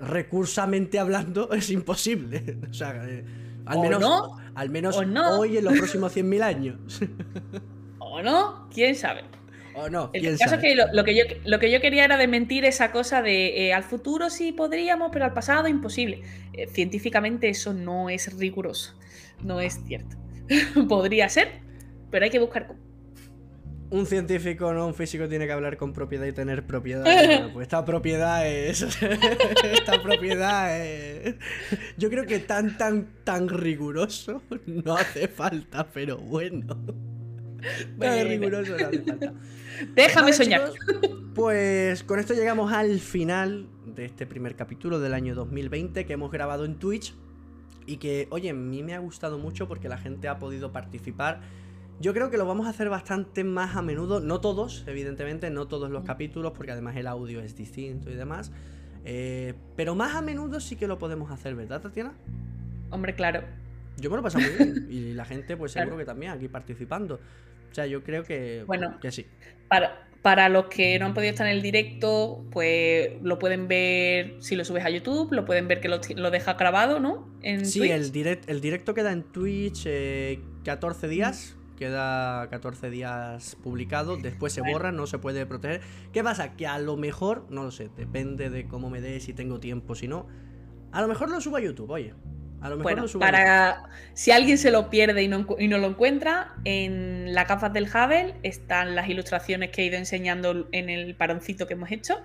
recursamente hablando <laughs> es imposible. O sea, eh, al menos, no, al menos hoy en los próximos 100.000 años. <laughs> ¿O no? ¿Quién sabe? O no. El caso es que lo, que yo, lo que yo quería era desmentir esa cosa de eh, al futuro sí podríamos, pero al pasado imposible. Eh, científicamente eso no es riguroso. No es cierto. <laughs> Podría ser, pero hay que buscar un científico, no un físico, tiene que hablar con propiedad y tener propiedad. <laughs> pues esta propiedad es. <laughs> esta propiedad es. Yo creo que tan, tan, tan riguroso no hace falta, pero bueno. Tan riguroso no hace falta. Déjame soñar. pues con esto llegamos al final de este primer capítulo del año 2020 que hemos grabado en Twitch. Y que, oye, a mí me ha gustado mucho porque la gente ha podido participar yo creo que lo vamos a hacer bastante más a menudo, no todos, evidentemente, no todos los capítulos, porque además el audio es distinto y demás. Eh, pero más a menudo sí que lo podemos hacer, ¿verdad, Tatiana? Hombre, claro. Yo me lo paso muy bien. <laughs> Y la gente, pues seguro que también aquí participando. O sea, yo creo que, bueno, que sí. Para, para los que no han podido estar en el directo, pues lo pueden ver si lo subes a YouTube, lo pueden ver que lo, lo deja grabado, ¿no? En sí, El, direct, el directo queda en Twitch 14 eh, días. Queda 14 días publicado, después se borra, no se puede proteger. ¿Qué pasa? Que a lo mejor, no lo sé, depende de cómo me dé, si tengo tiempo, si no. A lo mejor lo subo a YouTube, oye. A lo mejor lo subo para si alguien se lo pierde y no, y no lo encuentra, en la capa del Hubble están las ilustraciones que he ido enseñando en el paroncito que hemos hecho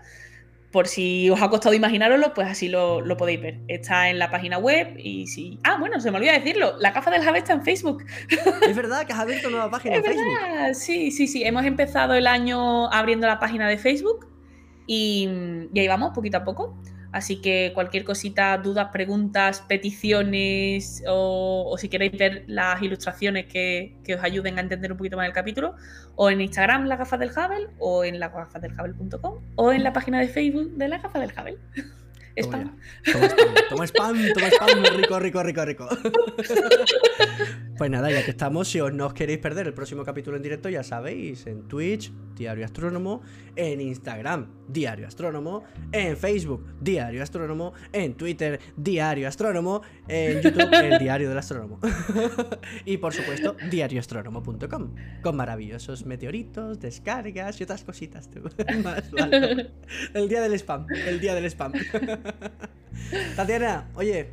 por si os ha costado imaginaroslo, pues así lo, podéis ver. Está en la página web y si. Ah, bueno, se me olvidó decirlo. La caja del Jave está en Facebook. <laughs> Es verdad que has abierto nueva página en Facebook. Sí, sí, sí. Hemos empezado el año abriendo la página de Facebook y, y ahí vamos, poquito a poco. Así que cualquier cosita, dudas, preguntas, peticiones o, si queréis ver las ilustraciones que, os ayuden a entender un poquito más el capítulo, o en Instagram La Gafa del Hubble, o en lagafasdelhubble.com, o en la página de Facebook de La Gafa del Hubble. Spam. Toma, spam, toma spam, toma spam, rico, rico, rico, rico. <laughs> Pues nada, ya que estamos, si os no os queréis perder el próximo capítulo en directo, ya sabéis, en Twitch, Diario Astrónomo, en Instagram, Diario Astrónomo, en Facebook, Diario Astrónomo, en Twitter, Diario Astrónomo, en YouTube, el Diario del Astrónomo. <laughs> y por supuesto, diarioastrónomo.com, con maravillosos meteoritos, descargas y otras cositas. <laughs> El día del spam, el día del spam. Tatiana, oye,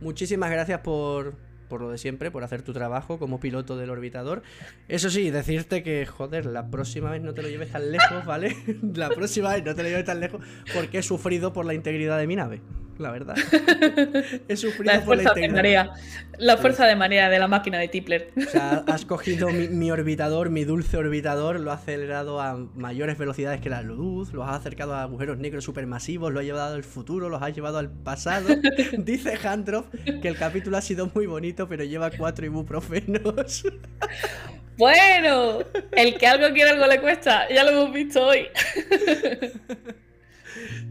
muchísimas gracias por por lo de siempre, por hacer tu trabajo como piloto del orbitador. Eso sí, decirte que, joder, la próxima vez no te lo lleves tan lejos, ¿vale? <laughs> la próxima vez no te lo lleves tan lejos porque he sufrido por la integridad de mi nave. la verdad. He sufrido la por la fuerza de marea. La fuerza de marea de la máquina de Tipler. O sea, <laughs> has cogido mi, mi orbitador, mi dulce orbitador, lo has acelerado a mayores velocidades que la luz, lo has acercado a agujeros negros supermasivos, lo has llevado al futuro, los has llevado al pasado. <laughs> Dice Handroff que el capítulo ha sido muy bonito, pero lleva cuatro ibuprofenos. <laughs> Bueno, el que algo quiere algo le cuesta, ya lo hemos visto hoy. <laughs>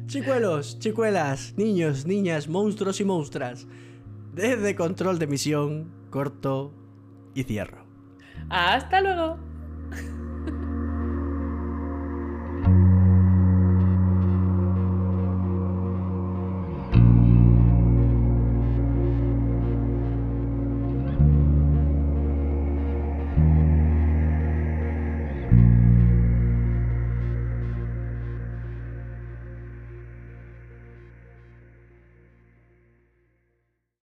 Chicuelos, chicuelas, niños, niñas, monstruos y monstras. Desde control de misión, corto y cierro. Hasta luego.